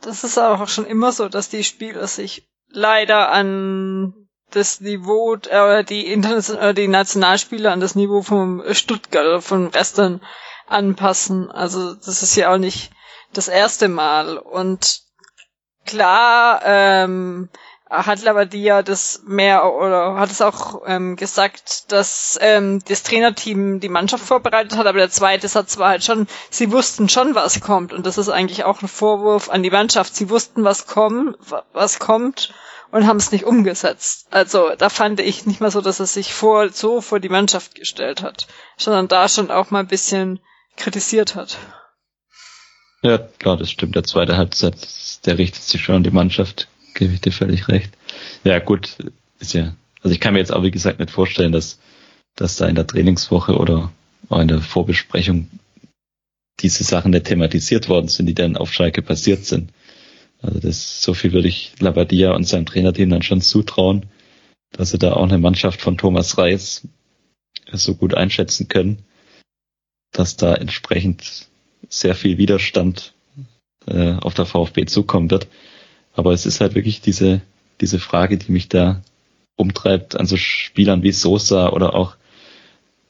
Das ist auch schon immer so, dass die Spieler sich leider an das Niveau, äh, die internationalen, äh, die Nationalspieler an das Niveau vom Stuttgart oder von Western anpassen. Also das ist ja auch nicht das erste Mal. Und klar, ähm, hat Labadia das mehr oder hat es auch ähm, gesagt, dass ähm, das Trainerteam die Mannschaft vorbereitet hat, aber der zweite Satz war halt schon, sie wussten schon, was kommt und das ist eigentlich auch ein Vorwurf an die Mannschaft. Sie wussten, was kommt, was kommt und haben es nicht umgesetzt. Also da fand ich nicht mal so, dass er sich vor so vor die Mannschaft gestellt hat, sondern da schon auch mal ein bisschen kritisiert hat. Ja, klar, das stimmt. Der zweite Halbzeit, der richtet sich schon an die Mannschaft gebe ich dir völlig recht. Ja, gut, ist ja, also ich kann mir jetzt auch wie gesagt nicht vorstellen, dass, dass da in der Trainingswoche oder auch in der Vorbesprechung diese Sachen nicht thematisiert worden sind, die dann auf Schalke passiert sind. Also das, so viel würde ich Labadia und seinem Trainerteam dann schon zutrauen, dass sie da auch eine Mannschaft von Thomas Reis so gut einschätzen können, dass da entsprechend sehr viel Widerstand äh, auf der VfB zukommen wird. Aber es ist halt wirklich diese, diese Frage, die mich da umtreibt an so Spielern wie Sosa oder auch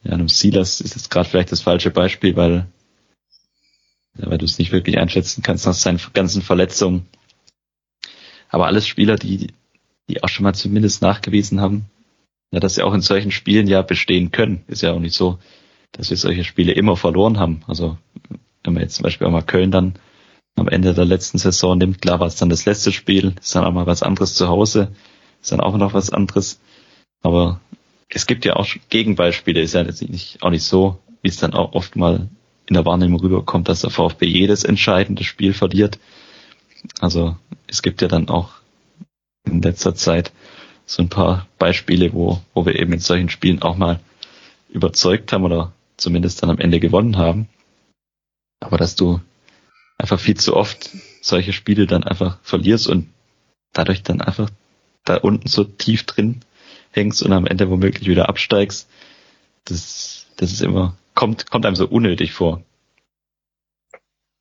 ja, einem Silas ist jetzt gerade vielleicht das falsche Beispiel, weil, ja, weil du es nicht wirklich einschätzen kannst nach seinen ganzen Verletzungen. Aber alles Spieler, die, die auch schon mal zumindest nachgewiesen haben, ja, dass sie auch in solchen Spielen ja bestehen können. Ist ja auch nicht so, dass wir solche Spiele immer verloren haben. Also wenn man jetzt zum Beispiel auch mal Köln dann am Ende der letzten Saison nimmt. Klar war es dann das letzte Spiel, ist dann auch mal was anderes zu Hause, ist dann auch noch was anderes. Aber es gibt ja auch Gegenbeispiele, ist ja jetzt nicht, auch nicht so, wie es dann auch oft mal in der Wahrnehmung rüberkommt, dass der VfB jedes entscheidende Spiel verliert. Also es gibt ja dann auch in letzter Zeit so ein paar Beispiele, wo, wo wir eben in solchen Spielen auch mal überzeugt haben oder zumindest dann am Ende gewonnen haben. Aber dass du einfach viel zu oft solche Spiele dann einfach verlierst und dadurch dann einfach da unten so tief drin hängst und am Ende womöglich wieder absteigst, das, das ist immer, kommt, kommt einem so unnötig vor.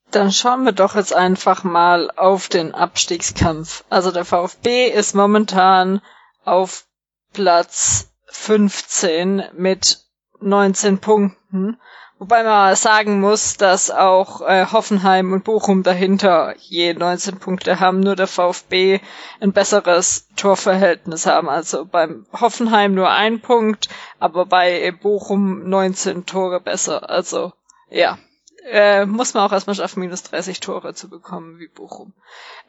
Dann schauen wir doch jetzt einfach mal auf den Abstiegskampf. Also der VfB ist momentan auf Platz 15 mit 19 Punkten Wobei man sagen muss, dass auch äh, Hoffenheim und Bochum dahinter je 19 Punkte haben, nur der VfB ein besseres Torverhältnis haben. Also beim Hoffenheim nur ein Punkt, aber bei Bochum 19 Tore besser. Also ja, äh, muss man auch erstmal schaffen, minus 30 Tore zu bekommen wie Bochum.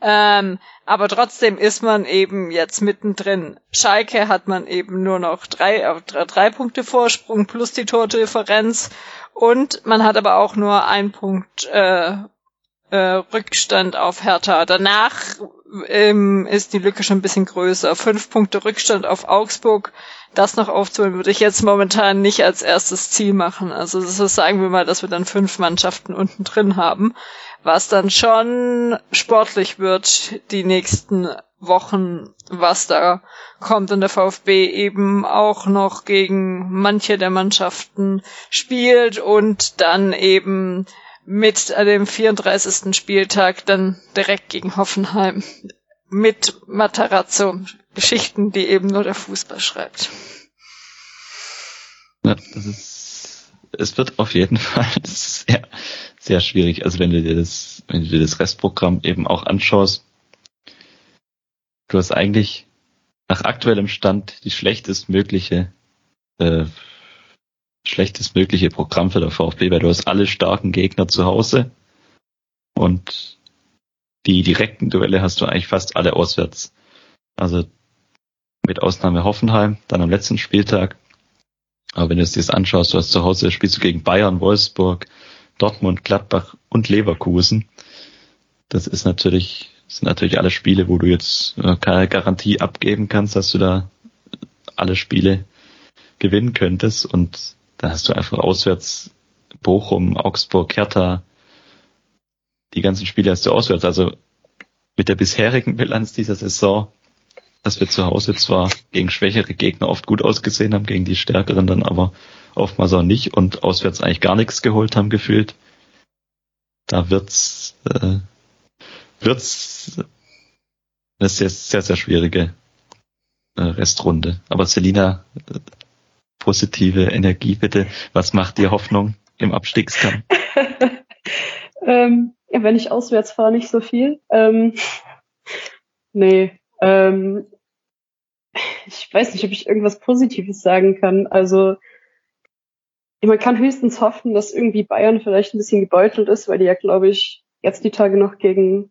Ähm, aber trotzdem ist man eben jetzt mittendrin. Schalke hat man eben nur noch drei, äh, drei, drei Punkte Vorsprung plus die Tordifferenz und man hat aber auch nur einen Punkt äh, äh, Rückstand auf Hertha. Danach ähm, ist die Lücke schon ein bisschen größer. Fünf Punkte Rückstand auf Augsburg. Das noch aufzuholen, würde ich jetzt momentan nicht als erstes Ziel machen. Also das ist, sagen wir mal, dass wir dann fünf Mannschaften unten drin haben, was dann schon sportlich wird die nächsten Wochen, was da kommt und der VfB eben auch noch gegen manche der Mannschaften spielt und dann eben mit dem 34. Spieltag dann direkt gegen Hoffenheim mit Matarazzo. Geschichten, die eben nur der Fußball schreibt. Ja, das ist, es wird auf jeden Fall sehr, sehr schwierig. Also wenn du dir das, wenn du dir das Restprogramm eben auch anschaust, du hast eigentlich nach aktuellem Stand die schlechtestmögliche, äh, schlechtestmögliche Programm für der VfB, weil du hast alle starken Gegner zu Hause und die direkten Duelle hast du eigentlich fast alle auswärts. Also mit Ausnahme Hoffenheim, dann am letzten Spieltag. Aber wenn du es dir das anschaust, du hast zu Hause spielst du gegen Bayern, Wolfsburg, Dortmund, Gladbach und Leverkusen. Das ist natürlich das sind natürlich alle Spiele, wo du jetzt äh, keine Garantie abgeben kannst, dass du da alle Spiele gewinnen könntest. Und da hast du einfach auswärts Bochum, Augsburg, Hertha. Die ganzen Spiele hast du auswärts. Also mit der bisherigen Bilanz dieser Saison, dass wir zu Hause zwar gegen schwächere Gegner oft gut ausgesehen haben, gegen die stärkeren dann aber oftmals auch nicht und auswärts eigentlich gar nichts geholt haben gefühlt. Da wird's äh, wird's eine sehr, sehr, sehr schwierige äh, Restrunde. Aber Selina, positive Energie bitte. Was macht dir Hoffnung im Abstiegskampf? ähm, ja, wenn ich auswärts fahre, nicht so viel. Ähm, nee, ähm, ich weiß nicht, ob ich irgendwas Positives sagen kann. Also man kann höchstens hoffen, dass irgendwie Bayern vielleicht ein bisschen gebeutelt ist, weil die ja, glaube ich, jetzt die Tage noch gegen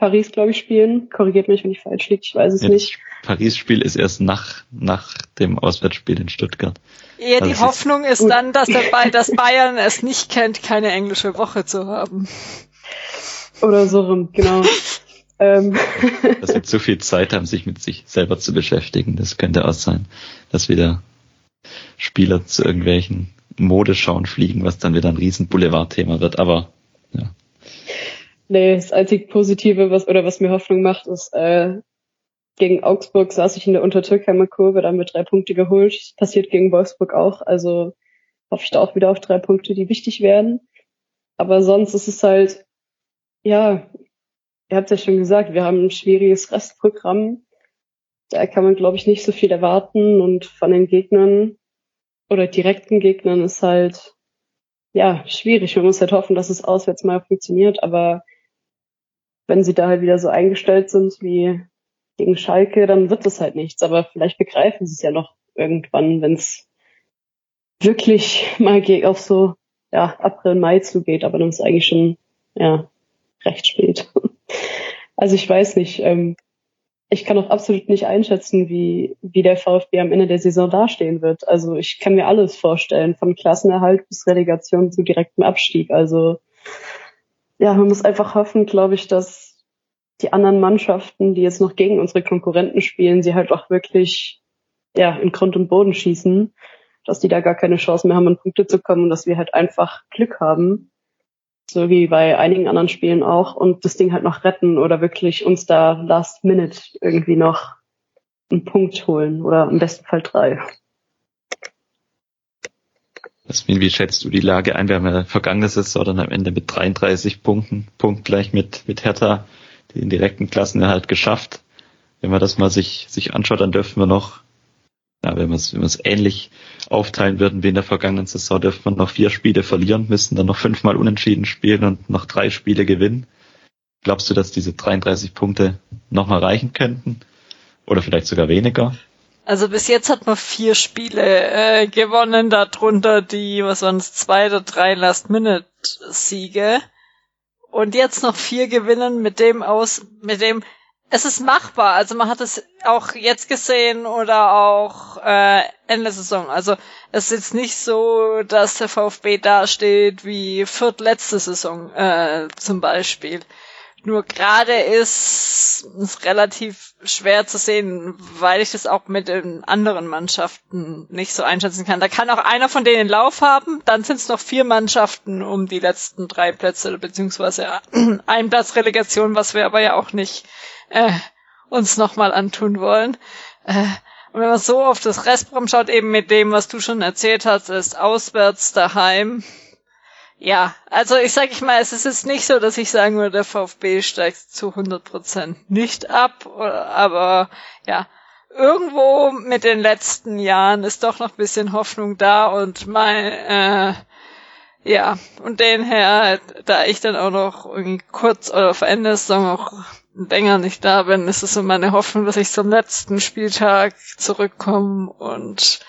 Paris, glaube ich, spielen. Korrigiert mich, wenn ich falsch liege, ich weiß es ja, nicht. Paris-Spiel ist erst nach, nach dem Auswärtsspiel in Stuttgart. Ja, die also Hoffnung ist, ist dann, dass, der, dass Bayern es nicht kennt, keine englische Woche zu haben. Oder so rum, genau. ähm. dass wir zu viel Zeit haben, sich mit sich selber zu beschäftigen. Das könnte auch sein, dass wieder Spieler zu irgendwelchen Modeschauen fliegen, was dann wieder ein riesen Boulevardthema wird. Aber. Nee, das einzig Positive, was oder was mir Hoffnung macht, ist, äh, gegen Augsburg saß ich in der Untertürkheimer Kurve, dann mit drei Punkte geholt. Das passiert gegen Wolfsburg auch. Also hoffe ich da auch wieder auf drei Punkte, die wichtig werden. Aber sonst ist es halt, ja, ihr habt ja schon gesagt, wir haben ein schwieriges Restprogramm. Da kann man, glaube ich, nicht so viel erwarten und von den Gegnern oder direkten Gegnern ist halt, ja, schwierig. Man muss halt hoffen, dass es auswärts mal funktioniert, aber wenn sie da halt wieder so eingestellt sind wie gegen Schalke, dann wird das halt nichts. Aber vielleicht begreifen sie es ja noch irgendwann, wenn es wirklich mal auf so ja, April, Mai zugeht, aber dann ist eigentlich schon ja recht spät. Also ich weiß nicht, ähm, ich kann auch absolut nicht einschätzen, wie, wie der VfB am Ende der Saison dastehen wird. Also ich kann mir alles vorstellen, von Klassenerhalt bis Relegation zu direktem Abstieg. Also ja, man muss einfach hoffen, glaube ich, dass die anderen Mannschaften, die jetzt noch gegen unsere Konkurrenten spielen, sie halt auch wirklich ja in Grund und Boden schießen. dass die da gar keine Chance mehr haben, an Punkte zu kommen und dass wir halt einfach Glück haben. So wie bei einigen anderen Spielen auch und das Ding halt noch retten oder wirklich uns da last minute irgendwie noch einen Punkt holen oder im besten Fall drei. Jasmin, wie schätzt du die Lage ein? Wir haben ja vergangene Saison dann am Ende mit 33 Punkten, Punkt gleich mit, mit Hertha, den direkten Klassenerhalt geschafft. Wenn man das mal sich, sich anschaut, dann dürfen wir noch ja, wenn wir es wenn wir's ähnlich aufteilen würden wie in der vergangenen Saison, dürfte man noch vier Spiele verlieren, müssten dann noch fünfmal unentschieden spielen und noch drei Spiele gewinnen. Glaubst du, dass diese 33 Punkte nochmal reichen könnten? Oder vielleicht sogar weniger? Also bis jetzt hat man vier Spiele äh, gewonnen, darunter die, was waren es, zwei oder drei Last-Minute-Siege. Und jetzt noch vier gewinnen mit dem aus, mit dem es ist machbar. Also man hat es auch jetzt gesehen oder auch äh, Ende Saison. Also es ist jetzt nicht so, dass der VfB dasteht wie viertletzte Saison äh, zum Beispiel. Nur gerade ist es relativ schwer zu sehen, weil ich das auch mit den anderen Mannschaften nicht so einschätzen kann. Da kann auch einer von denen Lauf haben, dann sind es noch vier Mannschaften um die letzten drei Plätze, beziehungsweise ein Platz Relegation, was wir aber ja auch nicht äh, uns nochmal antun wollen. Äh, und wenn man so auf das Restprogramm schaut, eben mit dem, was du schon erzählt hast, ist auswärts daheim. Ja, also ich sag ich mal, es ist jetzt nicht so, dass ich sagen würde, der VfB steigt zu 100% nicht ab, aber ja, irgendwo mit den letzten Jahren ist doch noch ein bisschen Hoffnung da und mein, äh, ja, und den her, da ich dann auch noch irgendwie kurz oder vor Ende der Saison auch länger nicht da bin, ist es so meine Hoffnung, dass ich zum letzten Spieltag zurückkomme und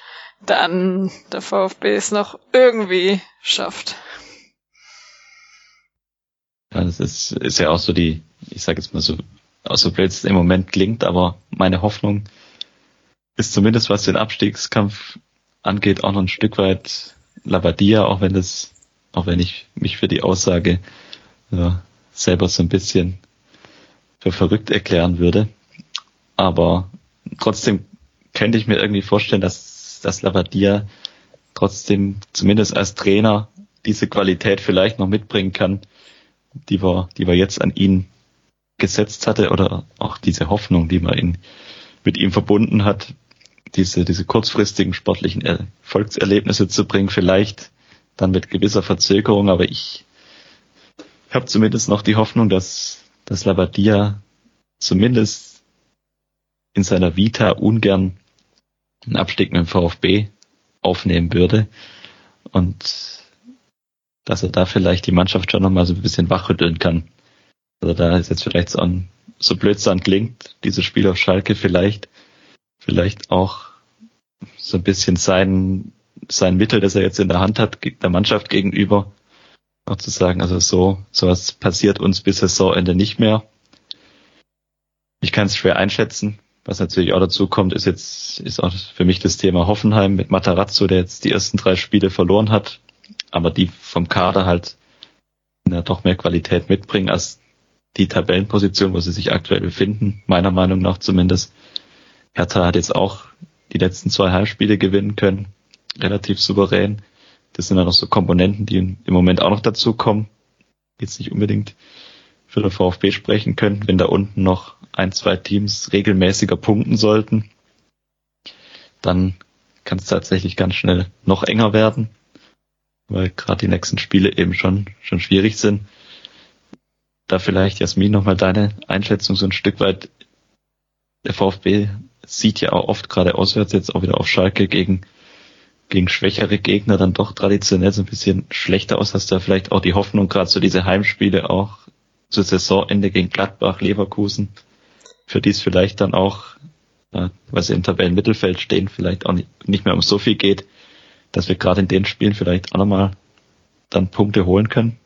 dann der VfB es noch irgendwie schafft. Ja, das ist, ist ja auch so die, ich sage jetzt mal so, auch so blöd es im Moment klingt, aber meine Hoffnung ist zumindest, was den Abstiegskampf angeht, auch noch ein Stück weit Labadia, auch wenn das, auch wenn ich mich für die Aussage ja, selber so ein bisschen für verrückt erklären würde. Aber trotzdem könnte ich mir irgendwie vorstellen, dass, dass Lavadia trotzdem zumindest als Trainer diese Qualität vielleicht noch mitbringen kann, die wir, die wir jetzt an ihn gesetzt hatte oder auch diese Hoffnung, die man in, mit ihm verbunden hat, diese, diese kurzfristigen sportlichen Erfolgserlebnisse zu bringen, vielleicht dann mit gewisser Verzögerung, aber ich habe zumindest noch die Hoffnung, dass, dass Labadia zumindest in seiner Vita ungern einen Abstieg mit dem VfB aufnehmen würde. Und dass er da vielleicht die Mannschaft schon nochmal so ein bisschen wachrütteln kann. Also da ist jetzt vielleicht so, ein, so blödsam klingt, dieses Spiel auf Schalke vielleicht, vielleicht auch so ein bisschen sein, sein Mittel, das er jetzt in der Hand hat, der Mannschaft gegenüber, auch zu sagen, also so, sowas passiert uns bis Saisonende nicht mehr. Ich kann es schwer einschätzen. Was natürlich auch dazu kommt, ist jetzt, ist auch für mich das Thema Hoffenheim mit Matarazzo, der jetzt die ersten drei Spiele verloren hat, aber die vom Kader halt ja, doch mehr Qualität mitbringen als die Tabellenposition, wo sie sich aktuell befinden, meiner Meinung nach zumindest. Hertha hat jetzt auch die letzten zwei Heimspiele gewinnen können, relativ souverän. Das sind dann noch so Komponenten, die im Moment auch noch dazu kommen. Jetzt nicht unbedingt für den VfB sprechen können, wenn da unten noch ein, zwei Teams regelmäßiger punkten sollten, dann kann es tatsächlich ganz schnell noch enger werden, weil gerade die nächsten Spiele eben schon, schon schwierig sind. Da vielleicht, Jasmin, nochmal deine Einschätzung so ein Stück weit. Der VfB sieht ja auch oft gerade auswärts jetzt auch wieder auf Schalke gegen gegen schwächere Gegner dann doch traditionell so ein bisschen schlechter aus. Hast du da vielleicht auch die Hoffnung, gerade so diese Heimspiele auch zu Saisonende gegen Gladbach, Leverkusen, für die es vielleicht dann auch, äh, weil sie im Tabellenmittelfeld stehen, vielleicht auch nicht, nicht mehr um so viel geht, dass wir gerade in den Spielen vielleicht auch nochmal dann Punkte holen können?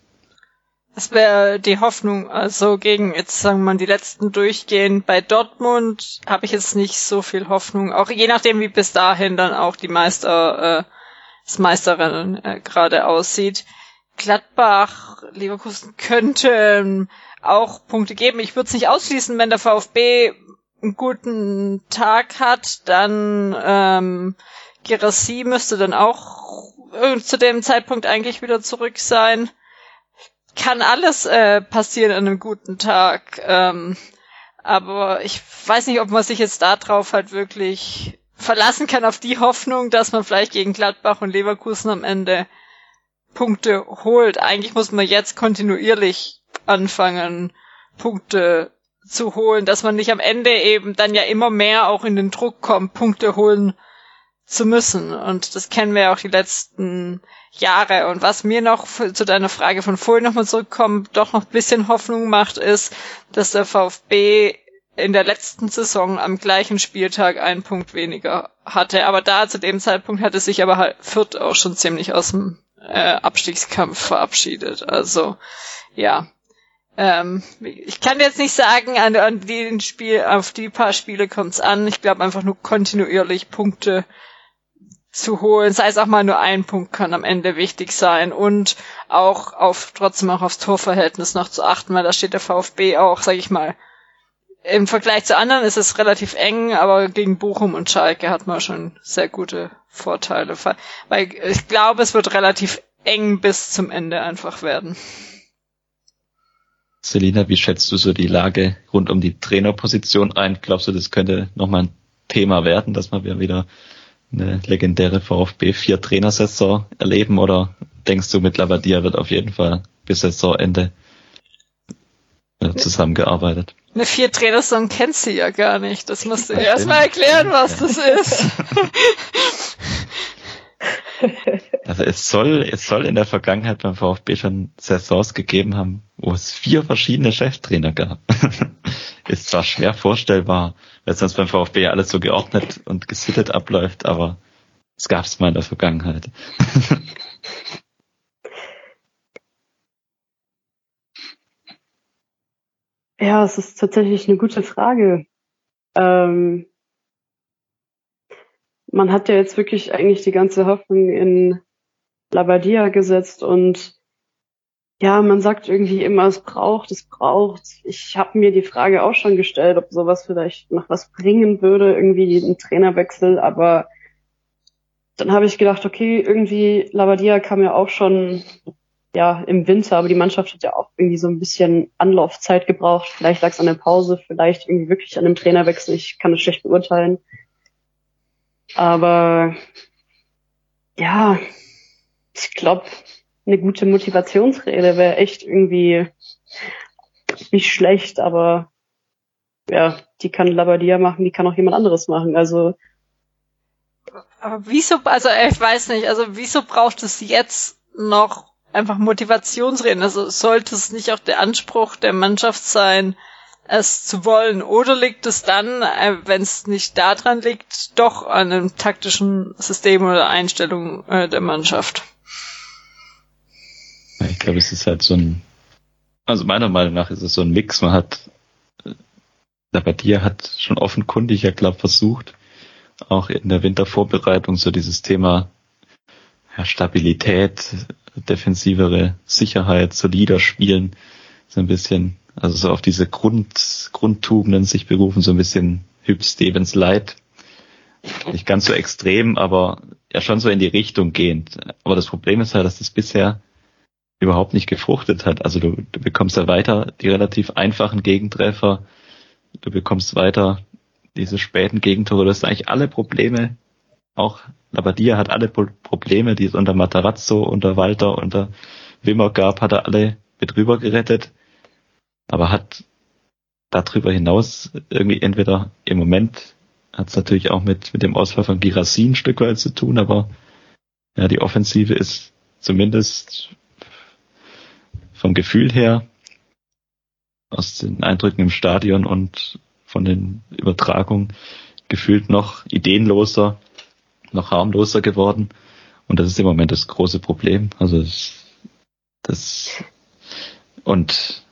Das wäre die Hoffnung. Also gegen jetzt sagen wir mal die letzten durchgehen. Bei Dortmund habe ich jetzt nicht so viel Hoffnung. Auch je nachdem, wie bis dahin dann auch die Meister, äh, das Meisterrennen äh, gerade aussieht. Gladbach, Leverkusen könnte auch Punkte geben. Ich würde es nicht ausschließen, wenn der VfB einen guten Tag hat, dann ähm, Gerassi müsste dann auch zu dem Zeitpunkt eigentlich wieder zurück sein. Kann alles äh, passieren an einem guten Tag. Ähm, aber ich weiß nicht, ob man sich jetzt darauf halt wirklich verlassen kann, auf die Hoffnung, dass man vielleicht gegen Gladbach und Leverkusen am Ende Punkte holt. Eigentlich muss man jetzt kontinuierlich anfangen, Punkte zu holen, dass man nicht am Ende eben dann ja immer mehr auch in den Druck kommt, Punkte holen zu müssen. Und das kennen wir ja auch die letzten Jahre. Und was mir noch zu deiner Frage von vorhin nochmal zurückkommt, doch noch ein bisschen Hoffnung macht, ist, dass der VfB in der letzten Saison am gleichen Spieltag einen Punkt weniger hatte. Aber da zu dem Zeitpunkt hatte sich aber halt Fürth auch schon ziemlich aus dem äh, Abstiegskampf verabschiedet. Also ja, ähm, ich kann jetzt nicht sagen, an, an den Spiel, auf die paar Spiele kommt's an. Ich glaube einfach nur kontinuierlich Punkte zu holen, sei es auch mal nur ein Punkt kann am Ende wichtig sein und auch auf trotzdem auch aufs Torverhältnis noch zu achten, weil da steht der VfB auch, sag ich mal, im Vergleich zu anderen ist es relativ eng, aber gegen Bochum und Schalke hat man schon sehr gute Vorteile, weil ich glaube, es wird relativ eng bis zum Ende einfach werden. Selina, wie schätzt du so die Lage rund um die Trainerposition ein? Glaubst du, das könnte nochmal ein Thema werden, dass wir wieder eine legendäre VfB vier Trainersaison erleben oder denkst du mit Labadia wird auf jeden Fall bis Saisonende zusammengearbeitet? Eine vier Trainersaison kennt sie ja gar nicht. Das musst du erstmal erklären, was das ist. Also es soll, es soll in der Vergangenheit beim VfB schon Saisons gegeben haben, wo es vier verschiedene Cheftrainer gab. Ist zwar schwer vorstellbar, weil sonst beim VfB ja alles so geordnet und gesittet abläuft, aber es gab es mal in der Vergangenheit. Ja, es ist tatsächlich eine gute Frage. Ähm, man hat ja jetzt wirklich eigentlich die ganze Hoffnung in Labadia gesetzt und ja, man sagt irgendwie immer, es braucht, es braucht. Ich habe mir die Frage auch schon gestellt, ob sowas vielleicht noch was bringen würde, irgendwie ein Trainerwechsel, aber dann habe ich gedacht, okay, irgendwie Labadia kam ja auch schon ja im Winter, aber die Mannschaft hat ja auch irgendwie so ein bisschen Anlaufzeit gebraucht. Vielleicht lag es an der Pause, vielleicht irgendwie wirklich an dem Trainerwechsel. Ich kann es schlecht beurteilen. Aber ja, ich glaube, eine gute Motivationsrede wäre echt irgendwie nicht schlecht, aber ja, die kann Labadia machen, die kann auch jemand anderes machen. Also aber wieso, also ich weiß nicht, also wieso braucht es jetzt noch einfach Motivationsreden? Also sollte es nicht auch der Anspruch der Mannschaft sein, es zu wollen? Oder liegt es dann, äh, wenn es nicht daran liegt, doch an einem taktischen System oder Einstellung äh, der Mannschaft? Ich glaube, es ist halt so ein, also meiner Meinung nach ist es so ein Mix. Man hat, der bei dir hat schon offenkundig, ja glaube versucht, auch in der Wintervorbereitung so dieses Thema ja, Stabilität, defensivere Sicherheit, solider Spielen, so ein bisschen, also so auf diese Grund, Grundtugenden sich berufen, so ein bisschen Hüb Stevens Light. Nicht ganz so extrem, aber ja schon so in die Richtung gehend. Aber das Problem ist halt, dass das bisher überhaupt nicht gefruchtet hat. Also du, du bekommst ja weiter die relativ einfachen Gegentreffer, du bekommst weiter diese späten Gegentore, das sind eigentlich alle Probleme, auch Labadia hat alle Probleme, die es unter Matarazzo, unter Walter, unter Wimmer gab, hat er alle mit rüber gerettet, aber hat darüber hinaus irgendwie entweder im Moment hat es natürlich auch mit, mit dem Ausfall von Girassin ein Stück weit zu tun, aber ja, die Offensive ist zumindest vom Gefühl her, aus den Eindrücken im Stadion und von den Übertragungen gefühlt noch ideenloser, noch harmloser geworden. Und das ist im Moment das große Problem. Also das, das und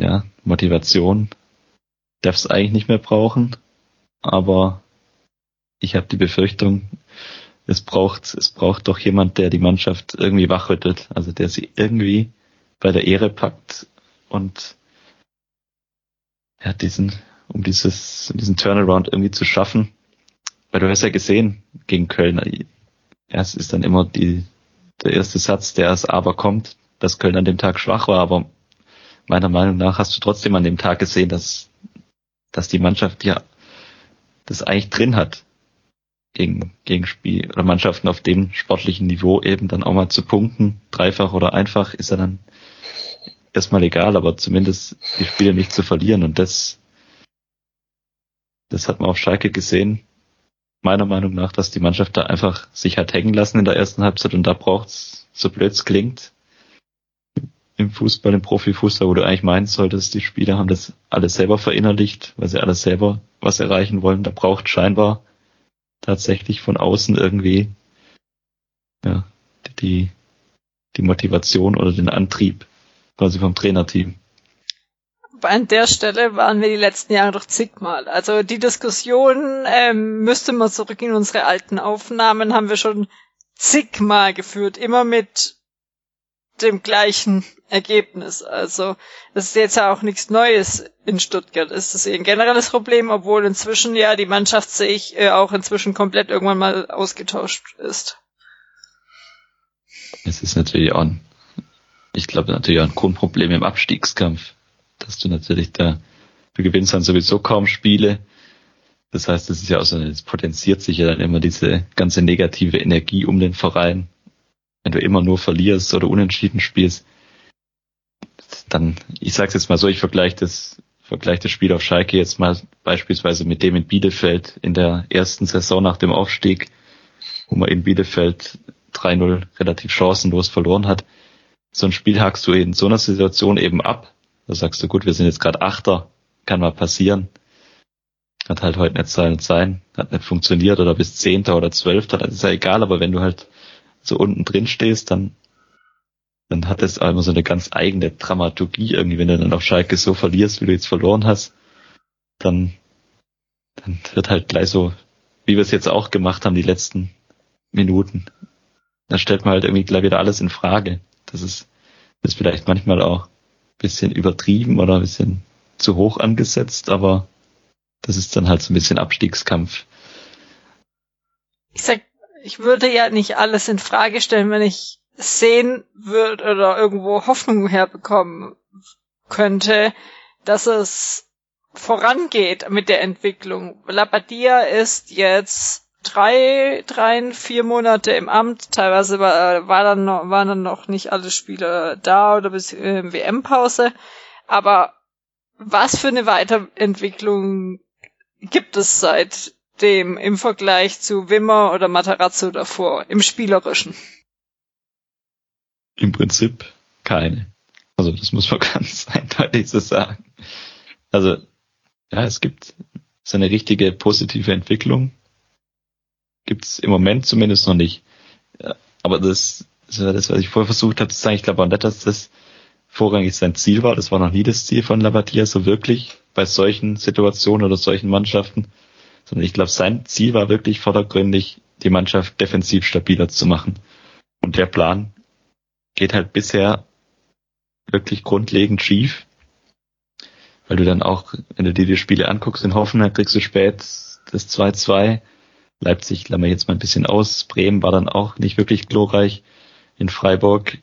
ja, Motivation darf es eigentlich nicht mehr brauchen, aber ich habe die Befürchtung, es braucht, es braucht doch jemand, der die Mannschaft irgendwie wachrüttelt, also der sie irgendwie bei der Ehre packt und ja, diesen, um dieses, diesen Turnaround irgendwie zu schaffen. weil du hast ja gesehen gegen Köln, es ist dann immer die, der erste Satz, der als Aber kommt, dass Köln an dem Tag schwach war, aber meiner Meinung nach hast du trotzdem an dem Tag gesehen, dass, dass die Mannschaft ja das eigentlich drin hat, gegen, gegen Spiel oder Mannschaften auf dem sportlichen Niveau eben dann auch mal zu punkten, dreifach oder einfach, ist ja dann erstmal egal, aber zumindest die Spiele nicht zu verlieren und das, das hat man auf Schalke gesehen, meiner Meinung nach, dass die Mannschaft da einfach sich hat hängen lassen in der ersten Halbzeit und da braucht's, so blöd es klingt, im Fußball, im Profifußball, wo du eigentlich meinen solltest, die Spieler haben das alles selber verinnerlicht, weil sie alles selber was erreichen wollen. Da braucht scheinbar tatsächlich von außen irgendwie ja, die, die Motivation oder den Antrieb quasi vom Trainerteam. An der Stelle waren wir die letzten Jahre doch zigmal. Also die Diskussion ähm, müsste man zurück in unsere alten Aufnahmen, haben wir schon zigmal geführt. Immer mit dem gleichen Ergebnis. Also das ist jetzt ja auch nichts Neues in Stuttgart. Es ist ein generelles Problem, obwohl inzwischen ja die Mannschaft sich äh, auch inzwischen komplett irgendwann mal ausgetauscht ist. Es ist natürlich auch ein, ich glaube natürlich auch ein Grundproblem im Abstiegskampf, dass du natürlich da, du gewinnst dann sowieso kaum Spiele. Das heißt, es ist ja auch so, es potenziert sich ja dann immer diese ganze negative Energie um den Verein wenn du immer nur verlierst oder unentschieden spielst, dann, ich sag's jetzt mal so, ich vergleiche das, vergleiche das Spiel auf Schalke jetzt mal beispielsweise mit dem in Bielefeld in der ersten Saison nach dem Aufstieg, wo man in Bielefeld 3-0 relativ chancenlos verloren hat. So ein Spiel hakst du in so einer Situation eben ab. Da sagst du, gut, wir sind jetzt gerade Achter, kann mal passieren. Hat halt heute nicht sein und sein, hat nicht funktioniert oder bis Zehnter oder Zwölfter, das ist ja egal, aber wenn du halt so unten drin stehst, dann, dann hat es immer so eine ganz eigene Dramaturgie irgendwie, wenn du dann auf Schalke so verlierst, wie du jetzt verloren hast, dann, dann wird halt gleich so, wie wir es jetzt auch gemacht haben, die letzten Minuten. Dann stellt man halt irgendwie gleich wieder alles in Frage. Das ist, das ist vielleicht manchmal auch ein bisschen übertrieben oder ein bisschen zu hoch angesetzt, aber das ist dann halt so ein bisschen Abstiegskampf. Ich sag ich würde ja nicht alles in Frage stellen, wenn ich sehen würde oder irgendwo Hoffnung herbekommen könnte, dass es vorangeht mit der Entwicklung. Labadia ist jetzt drei, drei, vier Monate im Amt. Teilweise war, war dann noch, waren dann noch nicht alle Spieler da oder bis äh, WM-Pause. Aber was für eine Weiterentwicklung gibt es seit dem im Vergleich zu Wimmer oder Matarazzo davor, im Spielerischen? Im Prinzip keine. Also das muss man ganz eindeutig so sagen. Also ja, es gibt so eine richtige positive Entwicklung. Gibt's im Moment zumindest noch nicht. Aber das, das was ich vorher versucht habe zu sagen. Ich glaube auch nicht, dass das vorrangig sein Ziel war. Das war noch nie das Ziel von Labadia so wirklich bei solchen Situationen oder solchen Mannschaften sondern ich glaube, sein Ziel war wirklich vordergründig, die Mannschaft defensiv stabiler zu machen. Und der Plan geht halt bisher wirklich grundlegend schief, weil du dann auch, wenn du dir die Spiele anguckst, in Hoffenheim kriegst du spät das 2-2. Leipzig klammern wir jetzt mal ein bisschen aus. Bremen war dann auch nicht wirklich glorreich. In Freiburg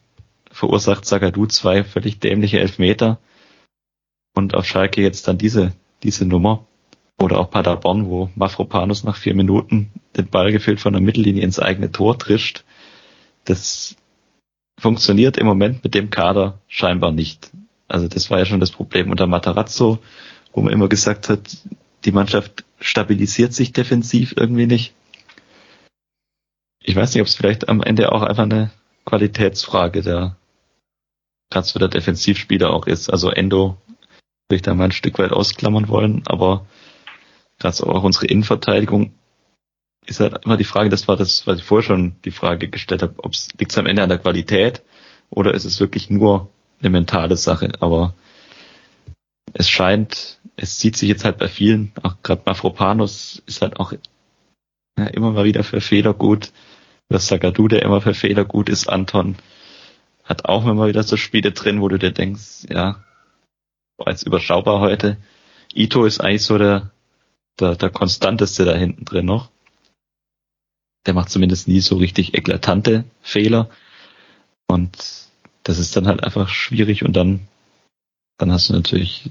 verursacht Zagadou zwei völlig dämliche Elfmeter. Und auf Schalke jetzt dann diese, diese Nummer. Oder auch Paderborn, wo Mafropanus nach vier Minuten den Ball gefüllt von der Mittellinie ins eigene Tor trischt. Das funktioniert im Moment mit dem Kader scheinbar nicht. Also das war ja schon das Problem unter Matarazzo, wo man immer gesagt hat, die Mannschaft stabilisiert sich defensiv irgendwie nicht. Ich weiß nicht, ob es vielleicht am Ende auch einfach eine Qualitätsfrage der gerade der Defensivspieler auch ist. Also Endo würde ich da mal ein Stück weit ausklammern wollen, aber gerade auch unsere Innenverteidigung ist halt immer die Frage, das war das, was ich vorher schon die Frage gestellt habe, ob es liegt am Ende an der Qualität oder ist es wirklich nur eine mentale Sache. Aber es scheint, es sieht sich jetzt halt bei vielen, auch gerade Mafropanus ist halt auch ja, immer mal wieder für Fehler gut. Das Sagadu, der immer für Fehler gut ist, Anton hat auch immer wieder so Spiele drin, wo du dir denkst, ja, war jetzt überschaubar heute. Ito ist eigentlich so der, der, der konstanteste da hinten drin noch. der macht zumindest nie so richtig eklatante Fehler. Und das ist dann halt einfach schwierig und dann, dann hast du natürlich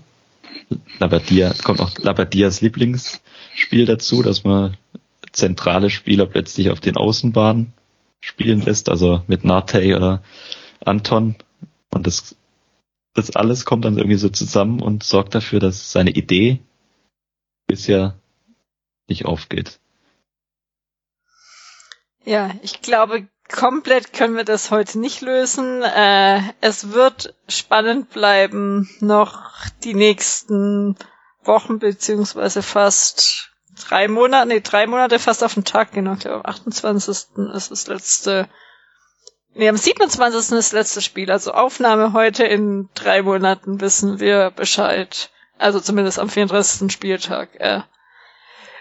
Labadia, kommt auch Labadias Lieblingsspiel dazu, dass man zentrale Spieler plötzlich auf den Außenbahnen spielen lässt, also mit Nate oder Anton. Und das, das alles kommt dann irgendwie so zusammen und sorgt dafür, dass seine Idee bisher nicht aufgeht. Ja, ich glaube, komplett können wir das heute nicht lösen. Äh, es wird spannend bleiben, noch die nächsten Wochen beziehungsweise fast drei Monate, nee, drei Monate fast auf den Tag, genau, ich glaube, am 28. ist das letzte, nee, am 27. ist das letzte Spiel, also Aufnahme heute in drei Monaten wissen wir Bescheid. Also zumindest am 34. Spieltag, äh,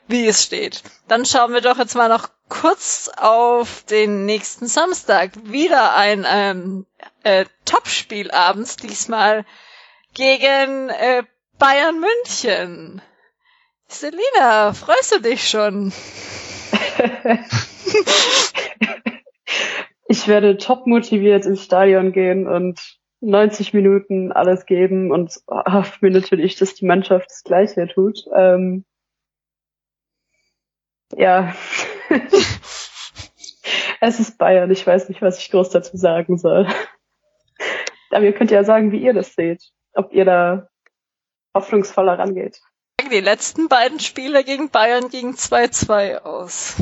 wie es steht. Dann schauen wir doch jetzt mal noch kurz auf den nächsten Samstag. Wieder ein ähm, äh, Topspiel abends, diesmal gegen äh, Bayern München. Selina, freust du dich schon? ich werde top motiviert ins Stadion gehen und 90 Minuten alles geben und hoffe mir natürlich, dass die Mannschaft das Gleiche tut. Ähm, ja. es ist Bayern, ich weiß nicht, was ich groß dazu sagen soll. Aber ihr könnt ja sagen, wie ihr das seht. Ob ihr da hoffnungsvoller rangeht. Die letzten beiden Spiele gegen Bayern gingen 2-2 aus.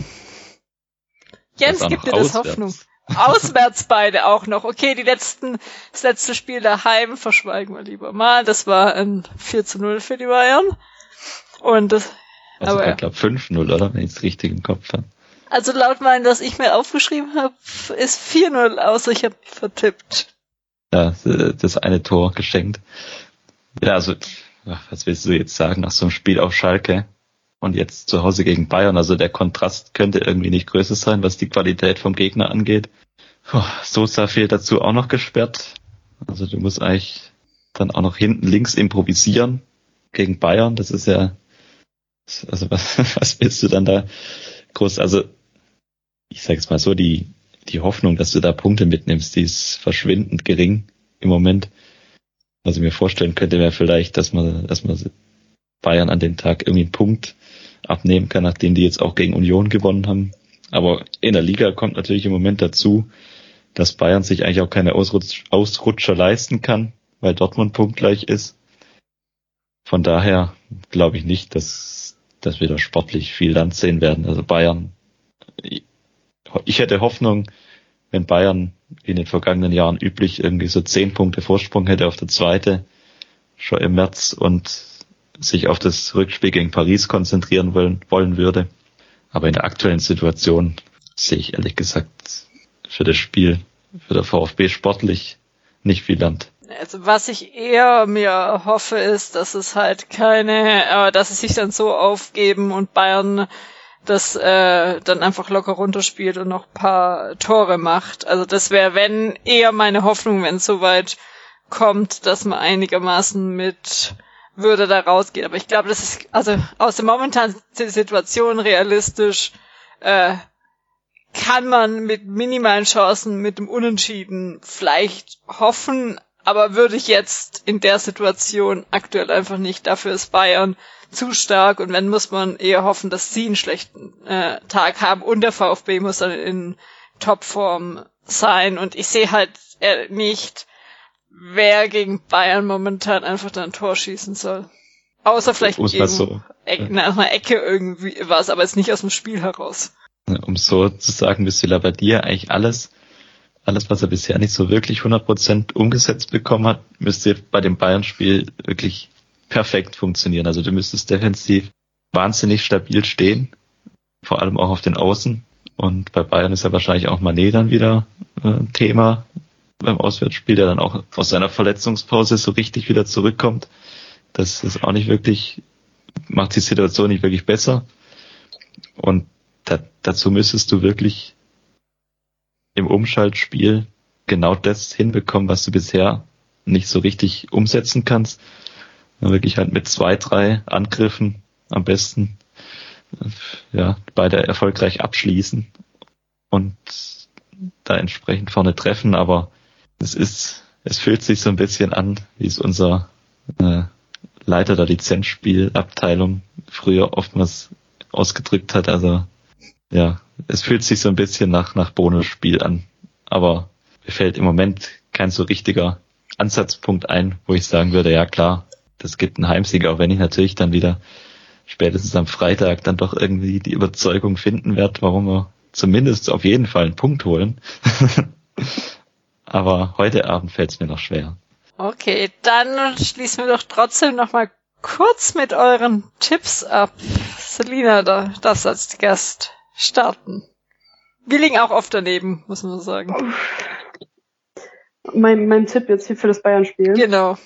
Jens, gibt dir das Hoffnung. Auswärts beide auch noch. Okay, die letzten, das letzte Spiel daheim verschweigen wir lieber mal. Das war ein 4 zu 0 für die Bayern. Und das, also aber, ich glaube 5-0, oder? Wenn ich es richtig im Kopf habe. Also laut meinen, was ich mir aufgeschrieben habe, ist 4-0 außer ich habe vertippt. Ja, das eine Tor geschenkt. Ja, also was willst du jetzt sagen nach so einem Spiel auf Schalke und jetzt zu Hause gegen Bayern? Also der Kontrast könnte irgendwie nicht größer sein, was die Qualität vom Gegner angeht. Puh, Sosa fehlt dazu auch noch gesperrt. Also du musst eigentlich dann auch noch hinten links improvisieren gegen Bayern. Das ist ja, also was, was willst du dann da groß? Also ich sage es mal so, die die Hoffnung, dass du da Punkte mitnimmst, die ist verschwindend gering im Moment. Ich mir vorstellen könnte, wäre vielleicht, dass man, dass man Bayern an dem Tag irgendwie einen Punkt abnehmen kann, nachdem die jetzt auch gegen Union gewonnen haben. Aber in der Liga kommt natürlich im Moment dazu, dass Bayern sich eigentlich auch keine Ausrutsch Ausrutscher leisten kann, weil Dortmund punktgleich ist. Von daher glaube ich nicht, dass, dass wir da sportlich viel Land sehen werden. Also Bayern, ich hätte Hoffnung, wenn Bayern in den vergangenen Jahren üblich irgendwie so zehn Punkte Vorsprung hätte auf der zweite schon im März und sich auf das Rückspiel gegen Paris konzentrieren wollen, wollen würde. Aber in der aktuellen Situation sehe ich ehrlich gesagt für das Spiel, für der VfB sportlich nicht viel Land. Also was ich eher mir hoffe, ist, dass es halt keine, äh, dass es sich dann so aufgeben und Bayern das äh, dann einfach locker runterspielt und noch paar Tore macht. Also das wäre, wenn, eher meine Hoffnung, wenn es soweit kommt, dass man einigermaßen mit Würde da rausgeht. Aber ich glaube, das ist, also aus der momentanen Situation realistisch, äh, kann man mit minimalen Chancen mit dem Unentschieden vielleicht hoffen, aber würde ich jetzt in der Situation aktuell einfach nicht. Dafür ist Bayern zu stark und wenn muss man eher hoffen, dass sie einen schlechten äh, Tag haben und der VfB muss dann in Topform sein und ich sehe halt äh, nicht, wer gegen Bayern momentan einfach dann ein Tor schießen soll. Außer vielleicht gegen so. Eck, nach einer Ecke irgendwie was, aber jetzt nicht aus dem Spiel heraus. Um so zu sagen, bist du Labadia eigentlich alles, alles, was er bisher nicht so wirklich 100% umgesetzt bekommen hat, müsste bei dem Bayern-Spiel wirklich perfekt funktionieren. Also du müsstest defensiv wahnsinnig stabil stehen, vor allem auch auf den Außen. Und bei Bayern ist ja wahrscheinlich auch Manet dann wieder äh, Thema beim Auswärtsspiel, der dann auch aus seiner Verletzungspause so richtig wieder zurückkommt. Das ist auch nicht wirklich, macht die Situation nicht wirklich besser. Und da, dazu müsstest du wirklich im Umschaltspiel genau das hinbekommen, was du bisher nicht so richtig umsetzen kannst wirklich halt mit zwei, drei Angriffen am besten ja, beide erfolgreich abschließen und da entsprechend vorne treffen, aber es ist, es fühlt sich so ein bisschen an, wie es unser äh, Leiter der Lizenzspielabteilung früher oftmals ausgedrückt hat. Also ja, es fühlt sich so ein bisschen nach, nach Bonusspiel an. Aber mir fällt im Moment kein so richtiger Ansatzpunkt ein, wo ich sagen würde, ja klar, das gibt einen Heimsieg, auch wenn ich natürlich dann wieder spätestens am Freitag dann doch irgendwie die Überzeugung finden werde, warum wir zumindest auf jeden Fall einen Punkt holen. Aber heute Abend fällt es mir noch schwer. Okay, dann schließen wir doch trotzdem noch mal kurz mit euren Tipps ab. Selina, da darfst als Gast starten. Wir liegen auch oft daneben, muss man sagen. Mein, mein Tipp jetzt hier für das Bayern-Spiel. Genau.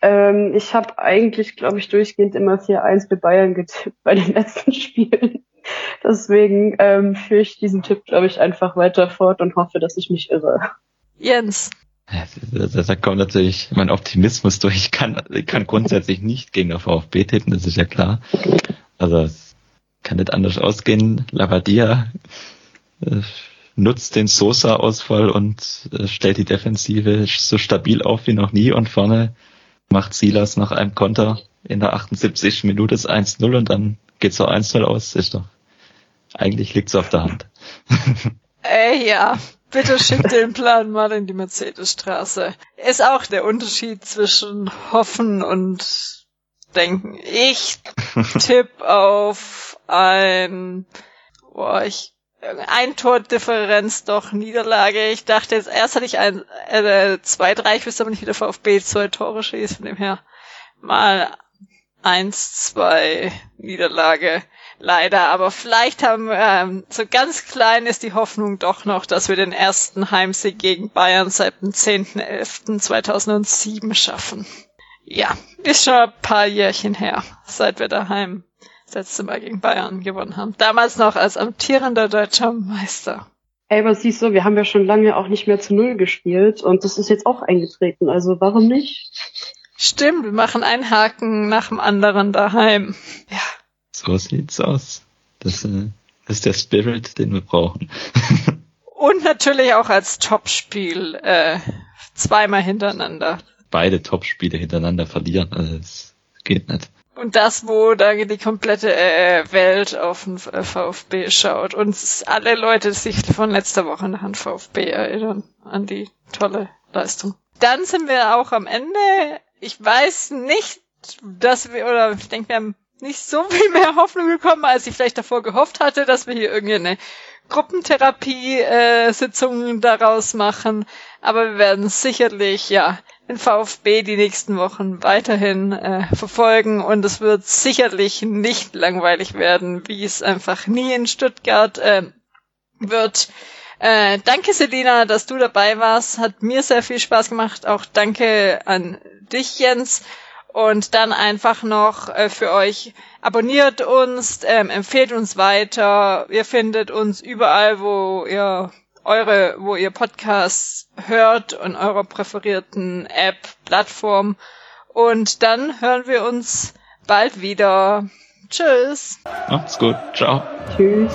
Ähm, ich habe eigentlich, glaube ich, durchgehend immer 4-1 für Bayern getippt bei den letzten Spielen. Deswegen ähm, führe ich diesen Tipp, glaube ich, einfach weiter fort und hoffe, dass ich mich irre. Jens. Da, da kommt natürlich mein Optimismus durch. Ich kann, ich kann grundsätzlich nicht gegen der VfB tippen, das ist ja klar. Also es kann nicht anders ausgehen. Lavadia äh, nutzt den Sosa-Ausfall und äh, stellt die Defensive so stabil auf wie noch nie und vorne macht Silas nach einem Konter in der 78. Minute das 1-0 und dann geht's so 1-0 aus. Ist doch, eigentlich liegt's auf der Hand. Äh, ja. Bitte schick den Plan mal in die Mercedesstraße. Ist auch der Unterschied zwischen hoffen und denken. Ich tipp auf ein, boah, ich, ein Tordifferenz doch Niederlage. Ich dachte jetzt erst hatte ich ein, äh, zwei, drei, ich wüsste aber nicht, wie der VfB zwei Tore schießt, von dem her mal eins, zwei Niederlage leider. Aber vielleicht haben wir, ähm, so ganz klein ist die Hoffnung doch noch, dass wir den ersten Heimsieg gegen Bayern seit dem 10.11.2007 schaffen. Ja, ist schon ein paar Jährchen her, seit wir daheim das letzte Mal gegen Bayern gewonnen haben. Damals noch als amtierender deutscher Meister. Ey, aber siehst du, wir haben ja schon lange auch nicht mehr zu Null gespielt und das ist jetzt auch eingetreten, also warum nicht? Stimmt, wir machen einen Haken nach dem anderen daheim. Ja. So sieht's aus. Das, äh, ist der Spirit, den wir brauchen. Und natürlich auch als Topspiel äh, zweimal hintereinander. Beide Topspiele hintereinander verlieren, also das geht nicht. Und das, wo da die komplette äh, Welt auf den VfB schaut und alle Leute sich von letzter Woche an den VfB erinnern, an die tolle Leistung. Dann sind wir auch am Ende. Ich weiß nicht, dass wir, oder ich denke, wir haben nicht so viel mehr Hoffnung bekommen, als ich vielleicht davor gehofft hatte, dass wir hier irgendeine Gruppentherapie-Sitzung äh, daraus machen. Aber wir werden sicherlich, ja, den VfB die nächsten Wochen weiterhin äh, verfolgen und es wird sicherlich nicht langweilig werden, wie es einfach nie in Stuttgart äh, wird. Äh, danke Selina, dass du dabei warst. Hat mir sehr viel Spaß gemacht. Auch danke an dich, Jens. Und dann einfach noch äh, für euch, abonniert uns, ähm, empfehlt uns weiter. Ihr findet uns überall, wo ihr eure, wo ihr Podcasts hört und eurer präferierten App, Plattform. Und dann hören wir uns bald wieder. Tschüss. Macht's gut. Ciao. Tschüss.